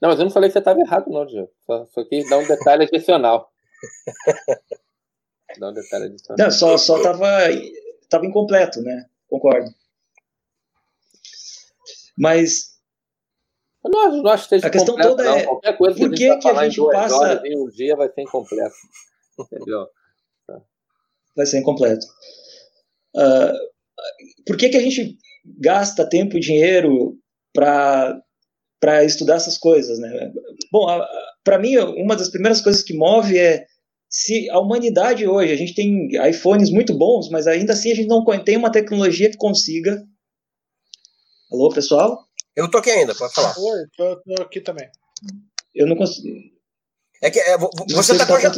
Não, mas eu não falei que você estava errado, não, Diego. Só, só quis dar um detalhe adicional. dar um detalhe adicional. Não, só, só tava, tava incompleto, né? Concordo. Mas. Não, não acho que esteja a questão completo, toda não. é. Qualquer coisa por que a que, a gente passa. Horas, um dia vai ser incompleto. Entendeu? Vai ser incompleto. Uh, por que, que a gente gasta tempo e dinheiro para para estudar essas coisas, né? Bom, para mim uma das primeiras coisas que move é se a humanidade hoje a gente tem iPhones muito bons, mas ainda assim a gente não tem uma tecnologia que consiga. Alô, pessoal? Eu tô aqui ainda, pode falar. Oi, tô, tô aqui também. Eu não consigo. É que é, você está conge...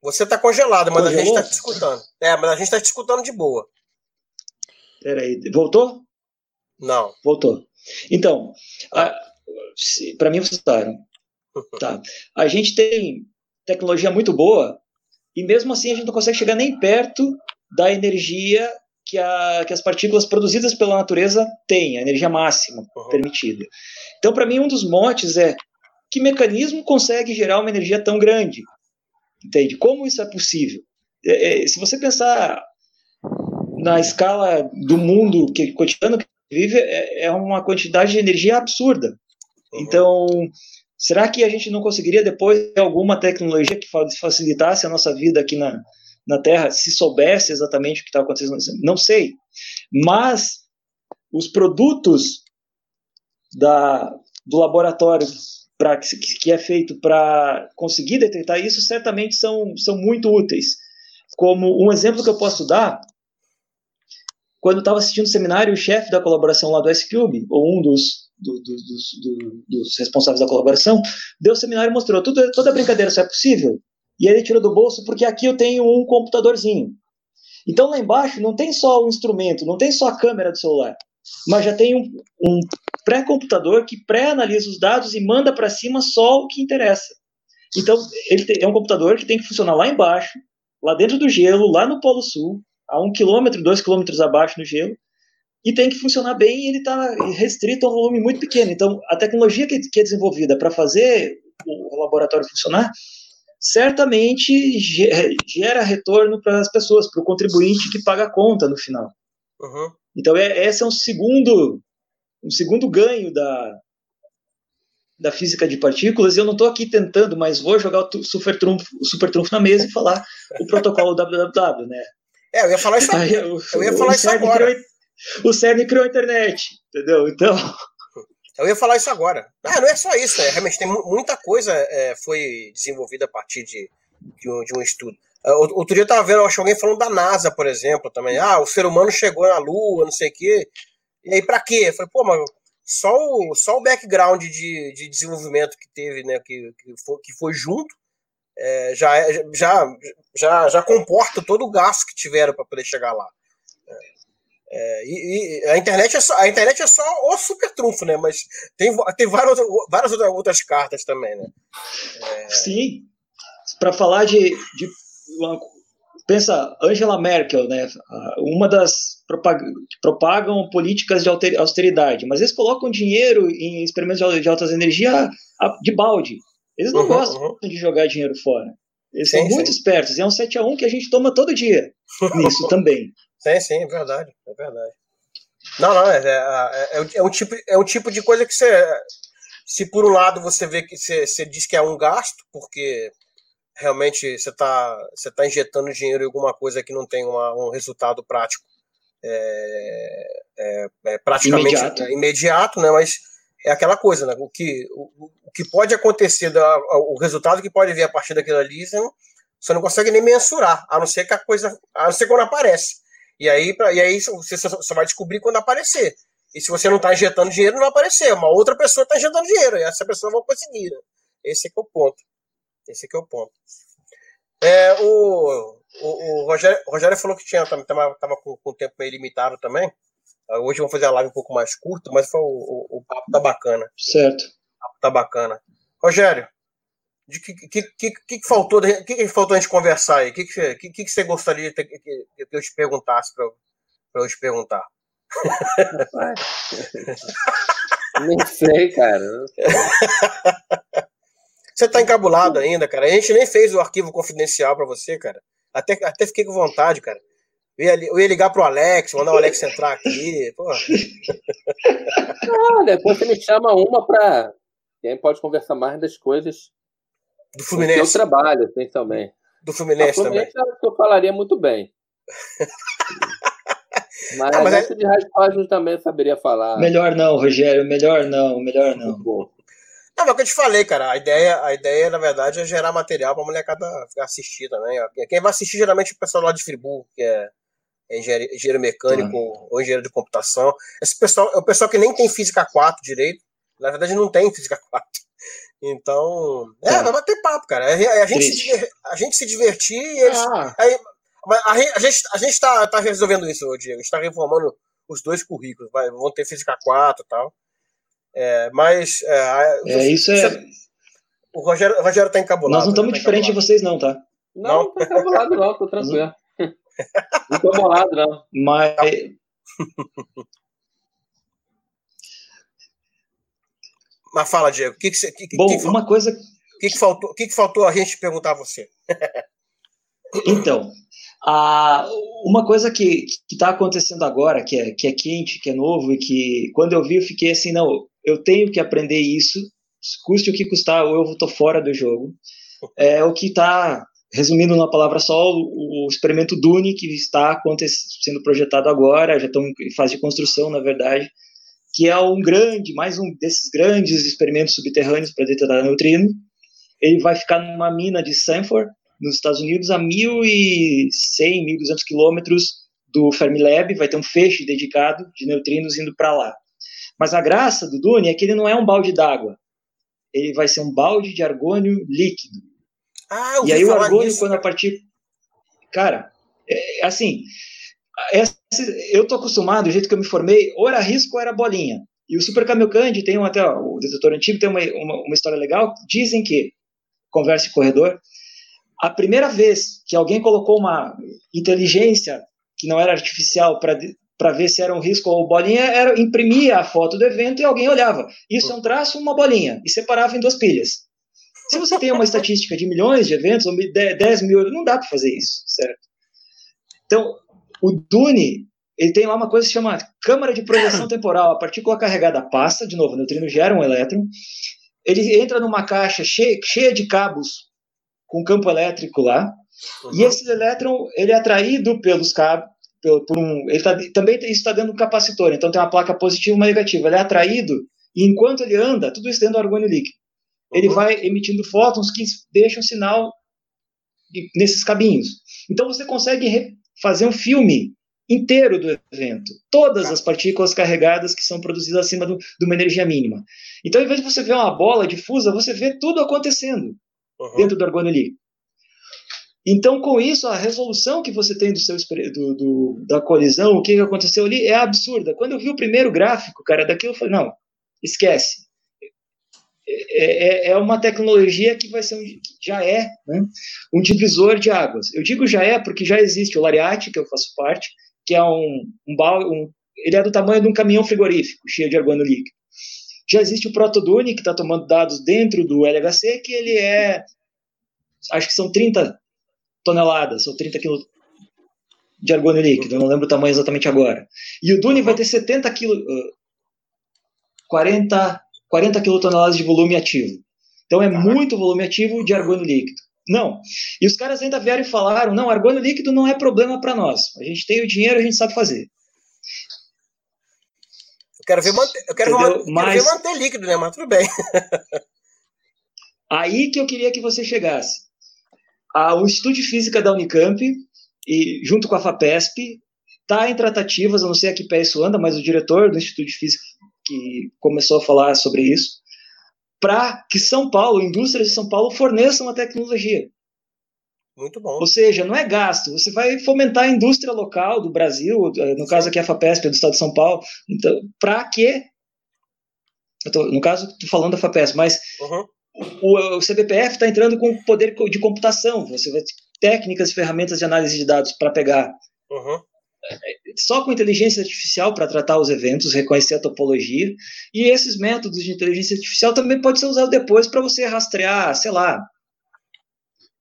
você tá congelado, mas Congelou? a gente está te escutando. É, mas a gente está te escutando de boa. Peraí, voltou? Não. Voltou. Então, para mim voltaram. Tá. A gente tem tecnologia muito boa e mesmo assim a gente não consegue chegar nem perto da energia que, a, que as partículas produzidas pela natureza têm, a energia máxima uhum. permitida. Então, para mim, um dos motes é que mecanismo consegue gerar uma energia tão grande? Entende? Como isso é possível? É, é, se você pensar na escala do mundo que cotidiano que vive, é, é uma quantidade de energia absurda. Então, será que a gente não conseguiria depois alguma tecnologia que fa- facilitasse a nossa vida aqui na, na Terra, se soubesse exatamente o que está acontecendo? Não sei. Mas os produtos da, do laboratório pra, que, que é feito para conseguir detectar isso certamente são, são muito úteis. Como um exemplo que eu posso dar, quando estava assistindo o seminário, o chefe da colaboração lá do S-Cube, ou um dos, do, do, dos, do, dos responsáveis da colaboração, deu o seminário e mostrou tudo, toda brincadeira só é possível. E ele tirou do bolso, porque aqui eu tenho um computadorzinho. Então lá embaixo não tem só o instrumento, não tem só a câmera do celular, mas já tem um, um pré-computador que pré-analisa os dados e manda para cima só o que interessa. Então ele tem, é um computador que tem que funcionar lá embaixo, lá dentro do gelo, lá no Polo Sul, a um quilômetro, dois quilômetros abaixo no gelo, e tem que funcionar bem e ele está restrito a um volume muito pequeno. Então, a tecnologia que, que é desenvolvida para fazer o laboratório funcionar, certamente ge- gera retorno para as pessoas, para o contribuinte que paga a conta no final. Uhum. Então, é, esse é um segundo, um segundo ganho da, da física de partículas, e eu não estou aqui tentando, mas vou jogar o super trunfo, o super trunfo na mesa e falar o protocolo www, né? É, eu ia falar isso o, Eu ia falar isso agora. criou- o CERN criou a internet, entendeu? Então, Eu ia falar isso agora. Ah, não é só isso, né? Realmente tem mu- muita coisa é, foi desenvolvida a partir de, de, um, de um estudo. Out- Outro dia eu tava vendo, eu acho que alguém falando da NASA, por exemplo, também. Ah, o ser humano chegou na Lua, não sei o quê. E aí, pra quê? Eu falei, pô, mas só o, só o background de, de desenvolvimento que teve, né, que, que, foi, que foi junto, é, já, é- já, já, já comporta todo o gasto que tiveram para poder chegar lá. É, e, e a internet é só a internet é só o super trunfo, né? Mas tem, tem várias, várias outras- outras cartas também, né? sim, para falar de, de pensa Angela Merkel, né? Uma das propag que propagam políticas de austeridade, mas eles colocam dinheiro em experimentos de al- de altas energias de balde. Eles não Uhum, gostam uhum. de jogar dinheiro fora. Eles Sim, são muito sim. espertos. E é um 7 a 1 que a gente toma todo dia nisso também. Sim, sim, é verdade, é verdade. Não, não, é, é, é, é um tipo, é um tipo de coisa que você. Se por um lado você vê que você, você diz que é um gasto, porque realmente você está você tá injetando dinheiro em alguma coisa que não tem uma- um resultado prático é, é, é praticamente Imediato. é, imediato, né? Mas é aquela coisa, né? O que, o, o que pode acontecer, da, o resultado que pode vir a partir daquilo ali, você não, você não consegue nem mensurar, a não ser que a coisa. A não ser quando aparece. E aí, pra- e aí você só vai descobrir quando aparecer. E se você não está injetando dinheiro, não vai aparecer. Uma outra pessoa está injetando dinheiro. E essa pessoa vai conseguir. né? Esse é que é o ponto. Esse é que é o ponto. É, o, o, o Rogério, o Rogério falou que tinha, tava, tava com, com o tempo meio limitado também. Ah, Hoje vamos fazer a live um pouco mais curta, mas o, o, o papo tá bacana. Certo. O papo tá bacana. Rogério, de que, que, que, que, faltou, que, que faltou a gente conversar aí? O que, que, você- que, que você gostaria ter- que, que, eu te perguntasse para eu te perguntar? Nem sei, cara. Você tá encabulado ainda, cara. A gente nem fez o arquivo confidencial para você, cara. Até, até fiquei com vontade, cara. Eu ia, eu ia ligar pro Alex, mandar o Alex entrar aqui. Pô, Ah, depois você me chama uma pra. Quem pode conversar mais das coisas do que eu Fluminense. trabalho, assim, também. Do A Fluminense também. Fluminense eu falaria muito bem. Mas, Ah, mas a é- de raspagem também saberia falar. Melhor não, Rogério, melhor não, melhor não. Não, mas é o que eu te falei, cara. A ideia, a ideia na verdade, é gerar material pra molecada ficar assistir também. Quem vai assistir geralmente é o pessoal lá de Friburgo, que é é engenheiro, engenheiro mecânico ou engenheiro de computação. Esse pessoal é o pessoal que nem tem física 4 direito. Na verdade, não tem física 4. Então, é, Tá. vai bater papo, cara. A, a gente se, a gente se divertir e eles. Ah, Aí, a, gente- a gente, a gente tá, tá resolvendo isso, ô, Diego. A gente tá reformando os dois currículos. Vai, vão ter física 4 e tal. É, mas. É, a- é, isso é. o Rogério, o Rogério tá encabulado. Nós não estamos tá diferentes de vocês, não, tá? Não, não tô encabulado, não, tô tranquilo. Não tô bolado, não. Mas. Mas fala, Diego, o que, que, você- que, Bom, que, que, uma coisa que que faltou, que, que faltou a gente perguntar a você? Então, a, uma coisa que está acontecendo agora, que é, que é quente, que é novo, e que quando eu vi eu fiquei assim, não, eu tenho que aprender isso, custe o que custar, ou eu estou fora do jogo. É o que está, resumindo numa palavra só, o, o experimento Dune, que está sendo projetado agora, já estão em fase de construção, na verdade, que é um grande, mais um desses grandes experimentos subterrâneos para detectar neutrino. Ele vai ficar numa mina de Sanford, nos Estados Unidos, a 1.100, 1.200 quilômetros do Fermilab, vai ter um feixe dedicado de neutrinos indo para lá. Mas a graça do Dune é que ele não é um balde d'água. Ele vai ser um balde de argônio líquido. Ah, eu E aí o argônio, nisso. quando a partir. Cara, é, assim, esse- eu tô acostumado, do jeito que eu me formei, ou era risco ou era bolinha. E o Super Kamiokande tem até, o detetor antigo tem uma, uma, uma história legal. Dizem que, conversa em corredor, a primeira vez que alguém colocou uma inteligência que não era artificial para ver se era um risco ou bolinha, era imprimia a foto do evento e alguém olhava. Isso é um traço, uma bolinha, e separava em duas pilhas. Se você tem uma estatística de milhões de eventos, ou de- 10 mil, não dá para fazer isso, certo? Então, o Dune, ele tem lá uma coisa que se chama câmara de projeção temporal. A partícula carregada passa, de novo, o neutrino gera um elétron, ele entra numa caixa cheia, cheia de cabos com campo elétrico lá, e esse elétron ele é atraído pelos cabos, por um, ele tá, também isso está dentro do capacitor, então tem uma placa positiva e uma negativa. Ele é atraído e enquanto ele anda, tudo isso dentro do argônio líquido, ele vai emitindo fótons que deixam sinal nesses cabinhos. Então você consegue fazer um filme inteiro do evento, todas as partículas carregadas que são produzidas acima do- de uma energia mínima. Então, em vez de você ver uma bola difusa, você vê tudo acontecendo Uhum. dentro do líquido. Então, com isso, a resolução que você tem do seu do, do- da colisão, o que aconteceu ali, é absurda. Quando eu vi o primeiro gráfico, cara, daquilo, eu falei, não, esquece. É, é- é uma tecnologia que vai ser um, já é né, um divisor de águas. Eu digo já é porque já existe o Lariat, que eu faço parte, que é um, um, bal- um ele é do tamanho de um caminhão frigorífico, cheio de argônio líquido. Já existe o Protodune, que está tomando dados dentro do LHC, que ele é, acho que são 30 toneladas, ou 30 quilos de argônio líquido, eu não lembro o tamanho exatamente agora. E o Dune vai ter 70 quilos, 40, 40 quilotoneladas de volume ativo. Então é muito volume ativo de argônio líquido. Não. E os caras ainda vieram e falaram: não, argônio líquido não é problema para nós. A gente tem o dinheiro, a gente sabe fazer. Eu quero ver manter, eu quero ver, man- quero Mas- ver manter líquido, né? Mas tudo bem. Aí que eu queria que você chegasse. O Instituto de Física da Unicamp, e, junto com a FAPESP, está em tratativas, eu não sei a que pé isso anda, mas o diretor do Instituto de Física que começou a falar sobre isso, para que São Paulo, indústrias de São Paulo, forneçam a tecnologia. Muito bom. Ou seja, não é gasto, você vai fomentar a indústria local do Brasil, no caso aqui a FAPESP, é do estado de São Paulo. Então, para quê? Eu tô- no caso, estou falando da FAPESP, mas Uhum. o, o CBPF está entrando com poder de computação, você vai ter técnicas e ferramentas de análise de dados para pegar Uhum. Só com inteligência artificial para tratar os eventos, reconhecer a topologia, e esses métodos de inteligência artificial também pode ser usado depois para você rastrear, sei lá,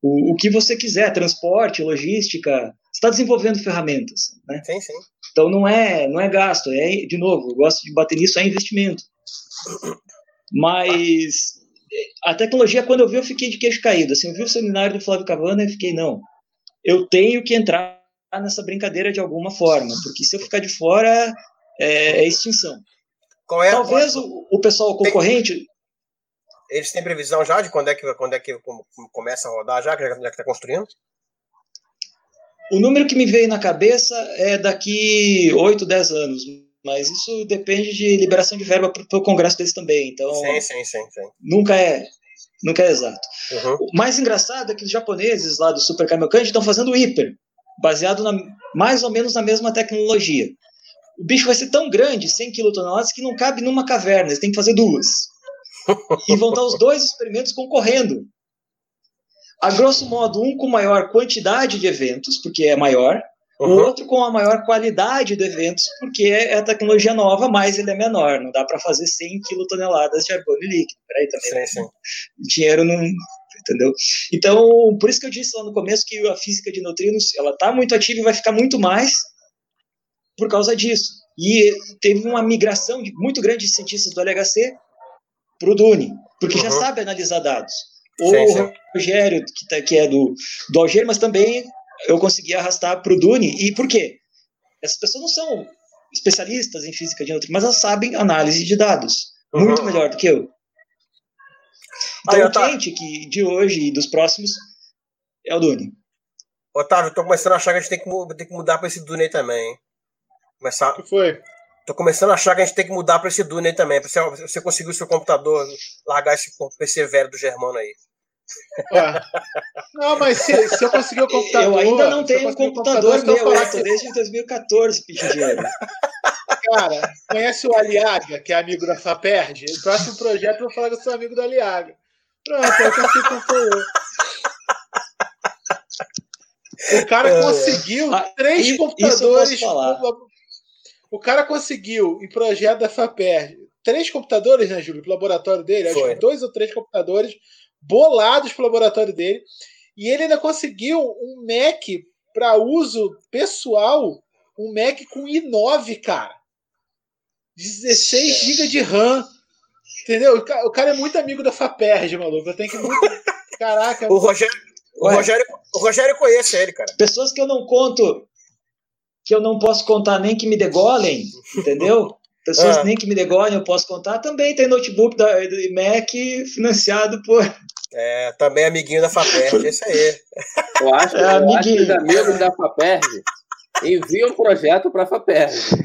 o, o que você quiser, transporte, logística, você está desenvolvendo ferramentas, né? Sim, sim. Então não é, não é gasto, é de novo, eu gosto de bater nisso, é investimento. Mas a tecnologia, quando eu vi, eu fiquei de queixo caído. Assim, eu vi o seminário do Flávio Cavana e fiquei, não, eu tenho que entrar nessa brincadeira de alguma forma, porque se eu ficar de fora, é, é extinção. É, Talvez qual- o, o pessoal concorrente, eles têm previsão já de quando é que, quando é que com- começa a rodar já, que já está construindo? o número que me veio na cabeça é daqui 8, 10 anos, mas isso depende de liberação de verba para o congresso deles também, então Sim, sim, sim, sim. nunca é, nunca é exato. Uhum. O mais engraçado é que os japoneses lá do Super Kamiokande estão fazendo o Hyper, baseado na, mais ou menos na mesma tecnologia. O bicho vai ser tão grande, 100 quilotoneladas, que não cabe numa caverna, eles têm que fazer duas. E vão estar os dois experimentos concorrendo. A grosso modo, um com maior quantidade de eventos, porque é maior, O Uhum. outro com a maior qualidade do evento, porque é a tecnologia nova, mas ele é menor. Não dá para fazer 100 quilotoneladas de argônio líquido. Peraí, também. Sim, sim. dinheiro não. Entendeu? Então, por isso que eu disse lá no começo que a física de neutrinos ela está muito ativa e vai ficar muito mais por causa disso. E teve uma migração de- muito grande de cientistas do LHC para o Dune, porque já Uhum. sabe analisar dados. O Sim, sim. Rogério, que, tá- que é do, do mas também eu consegui arrastar para o Dune. E por quê? Essas pessoas não são especialistas em física de neutrinos, mas elas sabem análise de dados. Muito Uhum. melhor do que eu. Aí, Então, o Otávio. cliente que de hoje e dos próximos é o Duni. Otávio, tô começando a achar que a gente tem que, tem que mudar pra esse Dune aí também, hein? Começar, O que foi? tô começando a achar que a gente tem que mudar pra esse Dune aí também. Pra você, você conseguir o seu computador, largar esse PC velho do Germano aí. Ué. Não, mas se, se eu conseguir o computador. eu ainda não tenho um o computador eu meu, falar eu que- desde 2014 pedindo dinheiro. Cara, conhece o Aliaga, que é amigo da Faperj? O próximo projeto eu vou falar que eu sou amigo do Aliaga. Pronto, computador. O cara É. conseguiu Ah, três eu computadores. O cara conseguiu, em projeto da Faperj, três computadores, né, Júlio, pro laboratório dele. Acho Foi. que dois ou três computadores bolados pro laboratório dele. E ele ainda conseguiu um Mac para uso pessoal, um Mac com i9, cara. 16 GB de RAM. Entendeu? O ca- o cara é muito amigo da Faperj, maluco. Eu tenho que muito. Caraca, O Rogério, o. Rogério, o Rogério conhece ele, cara. Pessoas que eu não conto, que eu não posso contar nem que me degolem, entendeu? Pessoas Ah. nem que me degolem eu posso contar. Também tem notebook da, do Mac financiado por. É, também amiguinho da Faperj, esse aí. Eu acho, É, eu acho que os amiguinho. amigos da FAPERG enviam o projeto para a FAPERG. Isso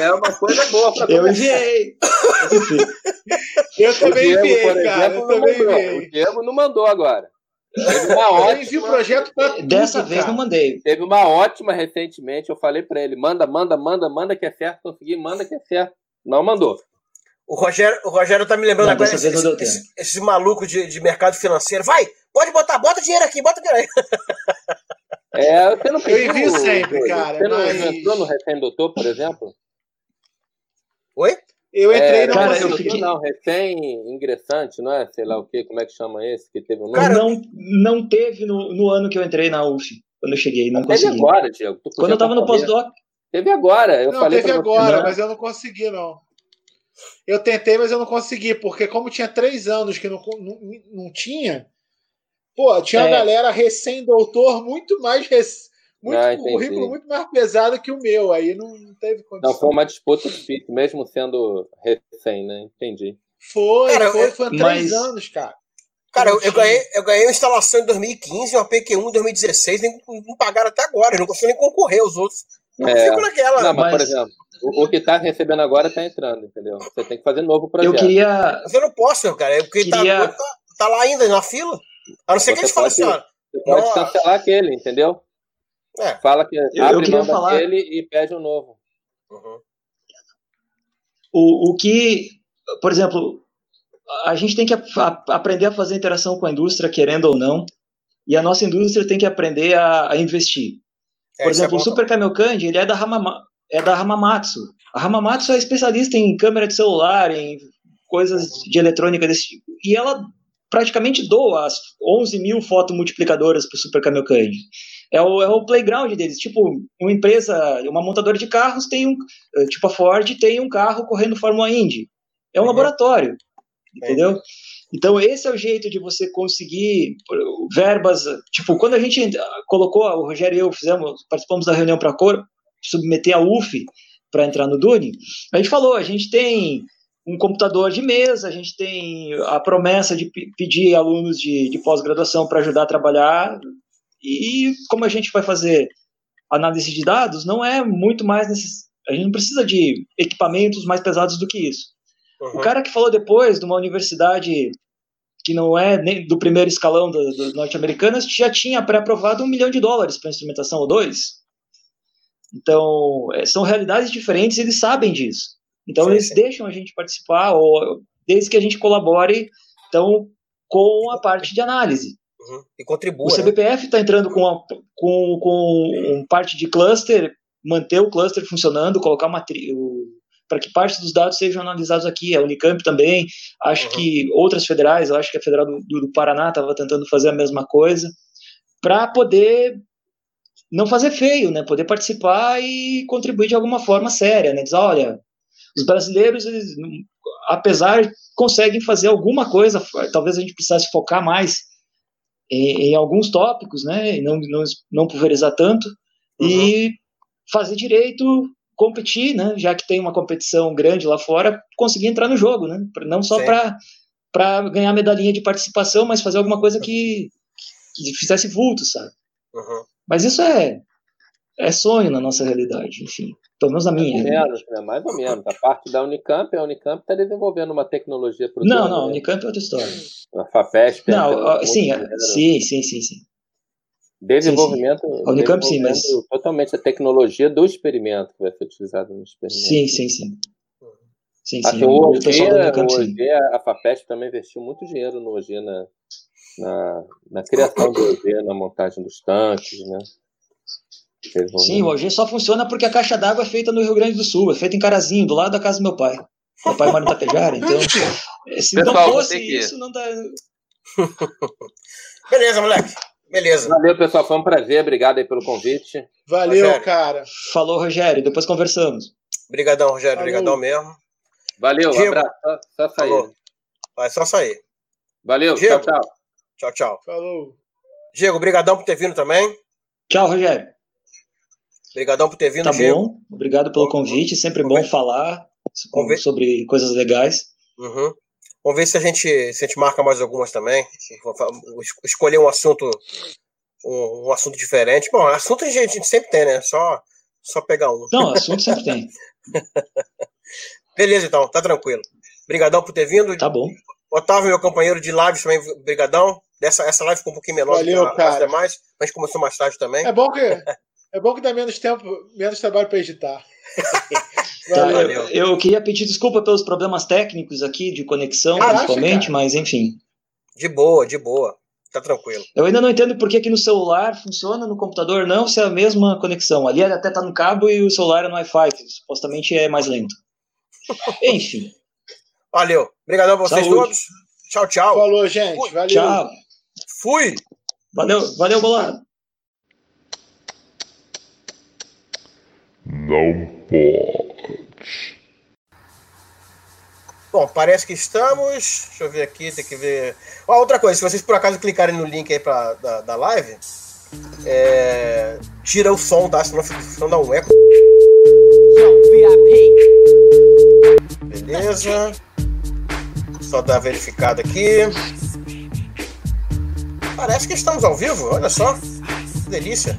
é, uma, é coisa boa para Eu enviei. eu também Diego, enviei, por cara. exemplo, Eu também enviei. O Diego não mandou agora. Teve uma Eu envio o ótima, projeto pra Dessa vez cara. não mandei. teve uma ótima recentemente. Eu falei para ele: manda, manda, manda, manda que é certo. Consegui, manda que é certo. Não mandou. O Rogério, o Rogério tá me lembrando Não, agora esse, esse, esse maluco de, de mercado financeiro. Vai, pode botar, bota dinheiro aqui, bota dinheiro aí. É, você não pediu, envio sempre, cara, Você não, mas- não entrou no recém-doutor, por exemplo? Oi? Eu entrei é, não cara, eu fiquei- Não, recém-ingressante, não é? Sei lá o que, como é que chama esse que teve o nome? Cara, não, não teve no, no ano que eu entrei na UF. Quando eu cheguei, não teve consegui. agora, Diego. Quando eu tava no pós-doc, Teve agora. Eu não, falei teve agora, né? mas eu não consegui, não. Eu tentei, mas eu não consegui, porque como tinha três anos que não, não, não tinha, pô, tinha uma É. galera recém-doutor muito mais. Rec... Muito, Ah, currículo muito mais pesado que o meu, aí não, não teve condição. Não, foi uma disputa difícil, mesmo sendo recém, né? Entendi. Foi, Cara, foi, foi três mas- anos, cara. Cara, eu, Não eu ganhei, eu ganhei uma instalação em 2015, uma PQ1 em 2016, nem, não pagaram até agora, eu não consigo nem concorrer aos outros. Eu É. fico naquela. Não, mas, por mas- exemplo, o, o que tá recebendo agora tá entrando, entendeu? Você tem que fazer novo projeto. eu queria. Mas eu não posso, cara. Porque Queria- tá, tá, tá lá ainda na fila. A não ser que Você eles falem pode- assim, ó. Você pode Nossa. cancelar aquele, entendeu? É. Fala que eu abre queria mão falar- daquele e pede um novo. Uhum. O, o que, por exemplo, a gente tem que a- a- aprender a fazer interação com a indústria, querendo ou não, e a nossa indústria tem que aprender a, a investir. É, Por é exemplo, bom o Super Kamiokande, ele é da, Hamama, é da Hamamatsu. A Hamamatsu é especialista em câmera de celular, em coisas de eletrônica desse tipo. E ela praticamente doa as 11 mil fotomultiplicadoras para o Super Kamiokande. É o, é o playground deles. Tipo, uma empresa, uma montadora de carros tem um... eh, Tipo a Ford tem um carro correndo Fórmula Indy. É um Uhum. laboratório. Entendeu? Então, esse é o jeito de você conseguir verbas. Tipo, quando a gente ah, colocou, o Rogério e eu fizemos, participamos da reunião para cor, submeter a UF para entrar no Dune, a gente falou: a gente tem um computador de mesa, a gente tem a promessa de pe- pedir alunos de, de pós-graduação para ajudar a trabalhar, e como a gente vai fazer análise de dados, não é muito mais necessário. A gente não precisa de equipamentos mais pesados do que isso. Uhum. O cara que falou depois de uma universidade que não é nem do primeiro escalão das norte-americanas já tinha pré-aprovado um milhão de dólares para instrumentação ou dois. Então, é, são realidades diferentes e eles sabem disso. Então, Sim, eles sim. deixam a gente participar, ou desde que a gente colabore então, com a parte de análise. Uhum. E contribua. O né? CBPF está entrando com, a- com, com um parte de cluster, manter o cluster funcionando, colocar uma para que parte dos dados sejam analisados aqui. A Unicamp também, acho Uhum. que outras federais, eu acho que a Federal do, do Paraná estava tentando fazer a mesma coisa, para poder não fazer feio, né? Poder participar e contribuir de alguma forma séria, né? Dizer, olha, os brasileiros, eles, apesar, conseguem fazer alguma coisa, talvez a gente precisasse focar mais em, em alguns tópicos, né? E não, não, não pulverizar tanto, e fazer direito, competir, né? Já que tem uma competição grande lá fora, conseguir entrar no jogo, né? Não só para ganhar medalhinha de participação, mas fazer alguma coisa que, que fizesse vulto, sabe? Uhum. Mas isso é, é sonho na nossa realidade, enfim. Pelo menos na minha. Mais ou menos, né? Mais ou menos. A parte da Unicamp, a Unicamp está desenvolvendo uma tecnologia para Não, não, Unicamp é outra história. A FAPESP. Não, ó, com sim, sim, sim, sim, sim. Desenvolvimento. A Unicamp, sim, mas- Totalmente a tecnologia do experimento que vai ser utilizada no experimento. Sim, sim, sim. Sim, sim. que o O OG, o sim. OG, a FAPESP também investiu muito dinheiro no OG na, na, na criação do OG, na montagem dos tanques, né? Sim, o OG só funciona porque a caixa d'água é feita no Rio Grande do Sul, é feita em Carazinho, do lado da casa do meu pai. Meu pai mora em Tapejara, então. Se Pessoal, não fosse isso, não dá. Beleza, moleque. Beleza. Valeu, pessoal. Foi um prazer. Obrigado aí pelo convite. Valeu, Rogério. cara. Falou, Rogério, depois conversamos. Obrigadão, Rogério. Obrigadão mesmo. Valeu, um abraço. Só, só sair. Falou. Vai só sair. Valeu, Diego. tchau, tchau. Tchau, tchau. Falou. Diego, obrigadão por ter vindo também. Tchau, Rogério. Obrigadão por ter vindo, Tá Diego. bom? Obrigado pelo convite, sempre bom Conver- falar Conver- sobre coisas legais. Uhum. Vamos ver se a gente se a gente marca mais algumas também. Escolher um assunto um, um assunto diferente. Bom, assunto a gente, a gente sempre tem, né? Só só pegar um. Não, assunto sempre tem. Beleza, então, tá tranquilo. Obrigadão por ter vindo. Tá bom. Otávio, meu companheiro de lives também, brigadão. Dessa, essa live ficou um pouquinho menor Valeu, do que a- cara. as demais, mas a gente começou mais tarde também. É bom que é bom que dá menos tempo, menos trabalho pra editar. Tá, Valeu. Valeu. eu, queria pedir desculpa pelos problemas técnicos aqui de conexão, Relaxa, principalmente, cara. mas enfim. De boa, de boa. Tá tranquilo. Eu ainda não entendo por que aqui no celular funciona, no computador não, se é a mesma conexão. Ali ele até tá no cabo e o celular é no Wi-Fi, que supostamente é mais lento. Enfim, Valeu. Obrigadão a vocês Saúde. todos. Tchau, tchau. Falou, gente. Valeu. tchau. Fui. Valeu, valeu, bolado. Não pode. Bom, parece que estamos. Deixa eu ver aqui, tem que ver. Ó, outra coisa, se vocês por acaso clicarem no link aí pra, da, da live, é, tira o som, tá? Senão, senão dá um eco. Beleza. Só dar verificado aqui. Parece que estamos ao vivo, olha só. Que delícia.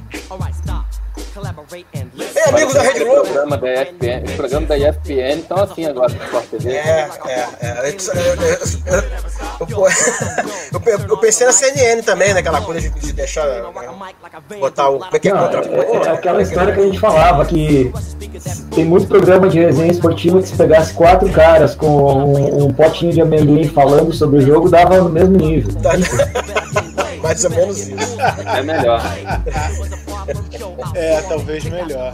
Bem, amigos da Rede Globo. programa da ESPN, esse programa da ESPN estão assim agora no Sport TV. É, é, é. Eu, pensei na CNN também, naquela coisa de, de deixar. né, botar o. Como é que é contra é, é aquela história que a gente falava, que tem muito programa de resenha esportiva que se pegasse quatro caras com um, um potinho de amendoim falando sobre o jogo, dava no mesmo nível. Mais ou menos isso. É melhor. É, talvez melhor.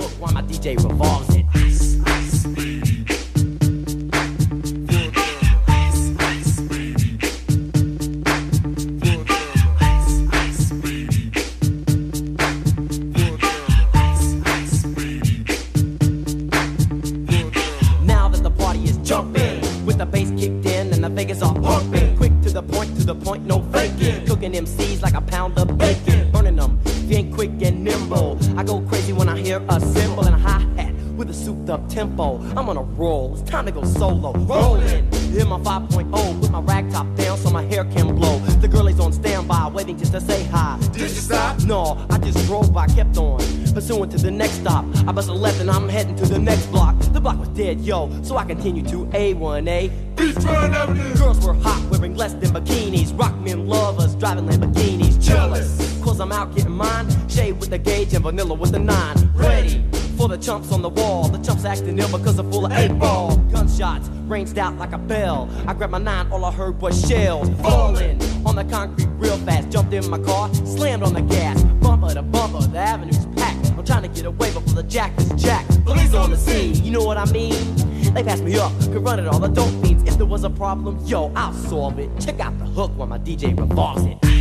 To go solo. Rolling, in my 5.0 with my rag top down so my hair can blow. The girl is on standby, waiting just to say hi. Did you stop? No, I just drove by, kept on. Pursuing to the next stop. I bust a left and I'm heading to the next block. The block was dead, yo, so I continue to A1A. Girls were hot, wearing less than bikinis. Rock men lovers, driving Lamborghinis. Jealous, cause I'm out getting mine. Shade with the gauge and vanilla with the nine. Ready for the chumps on the wall. The chumps acting ill because of eight ball. Gunshot shots ranged out like a bell. I grabbed my nine, all I heard was shells falling on the concrete real fast. Jumped in my car, slammed on the gas, bumper to bumper. The avenue's packed. I'm trying to get away before the jack is jacked. Police on the scene, you know what I mean? They passed me up, could run it all. The dope fiends. If there was a problem, yo, I'll solve it. Check out the hook while my DJ revolves it.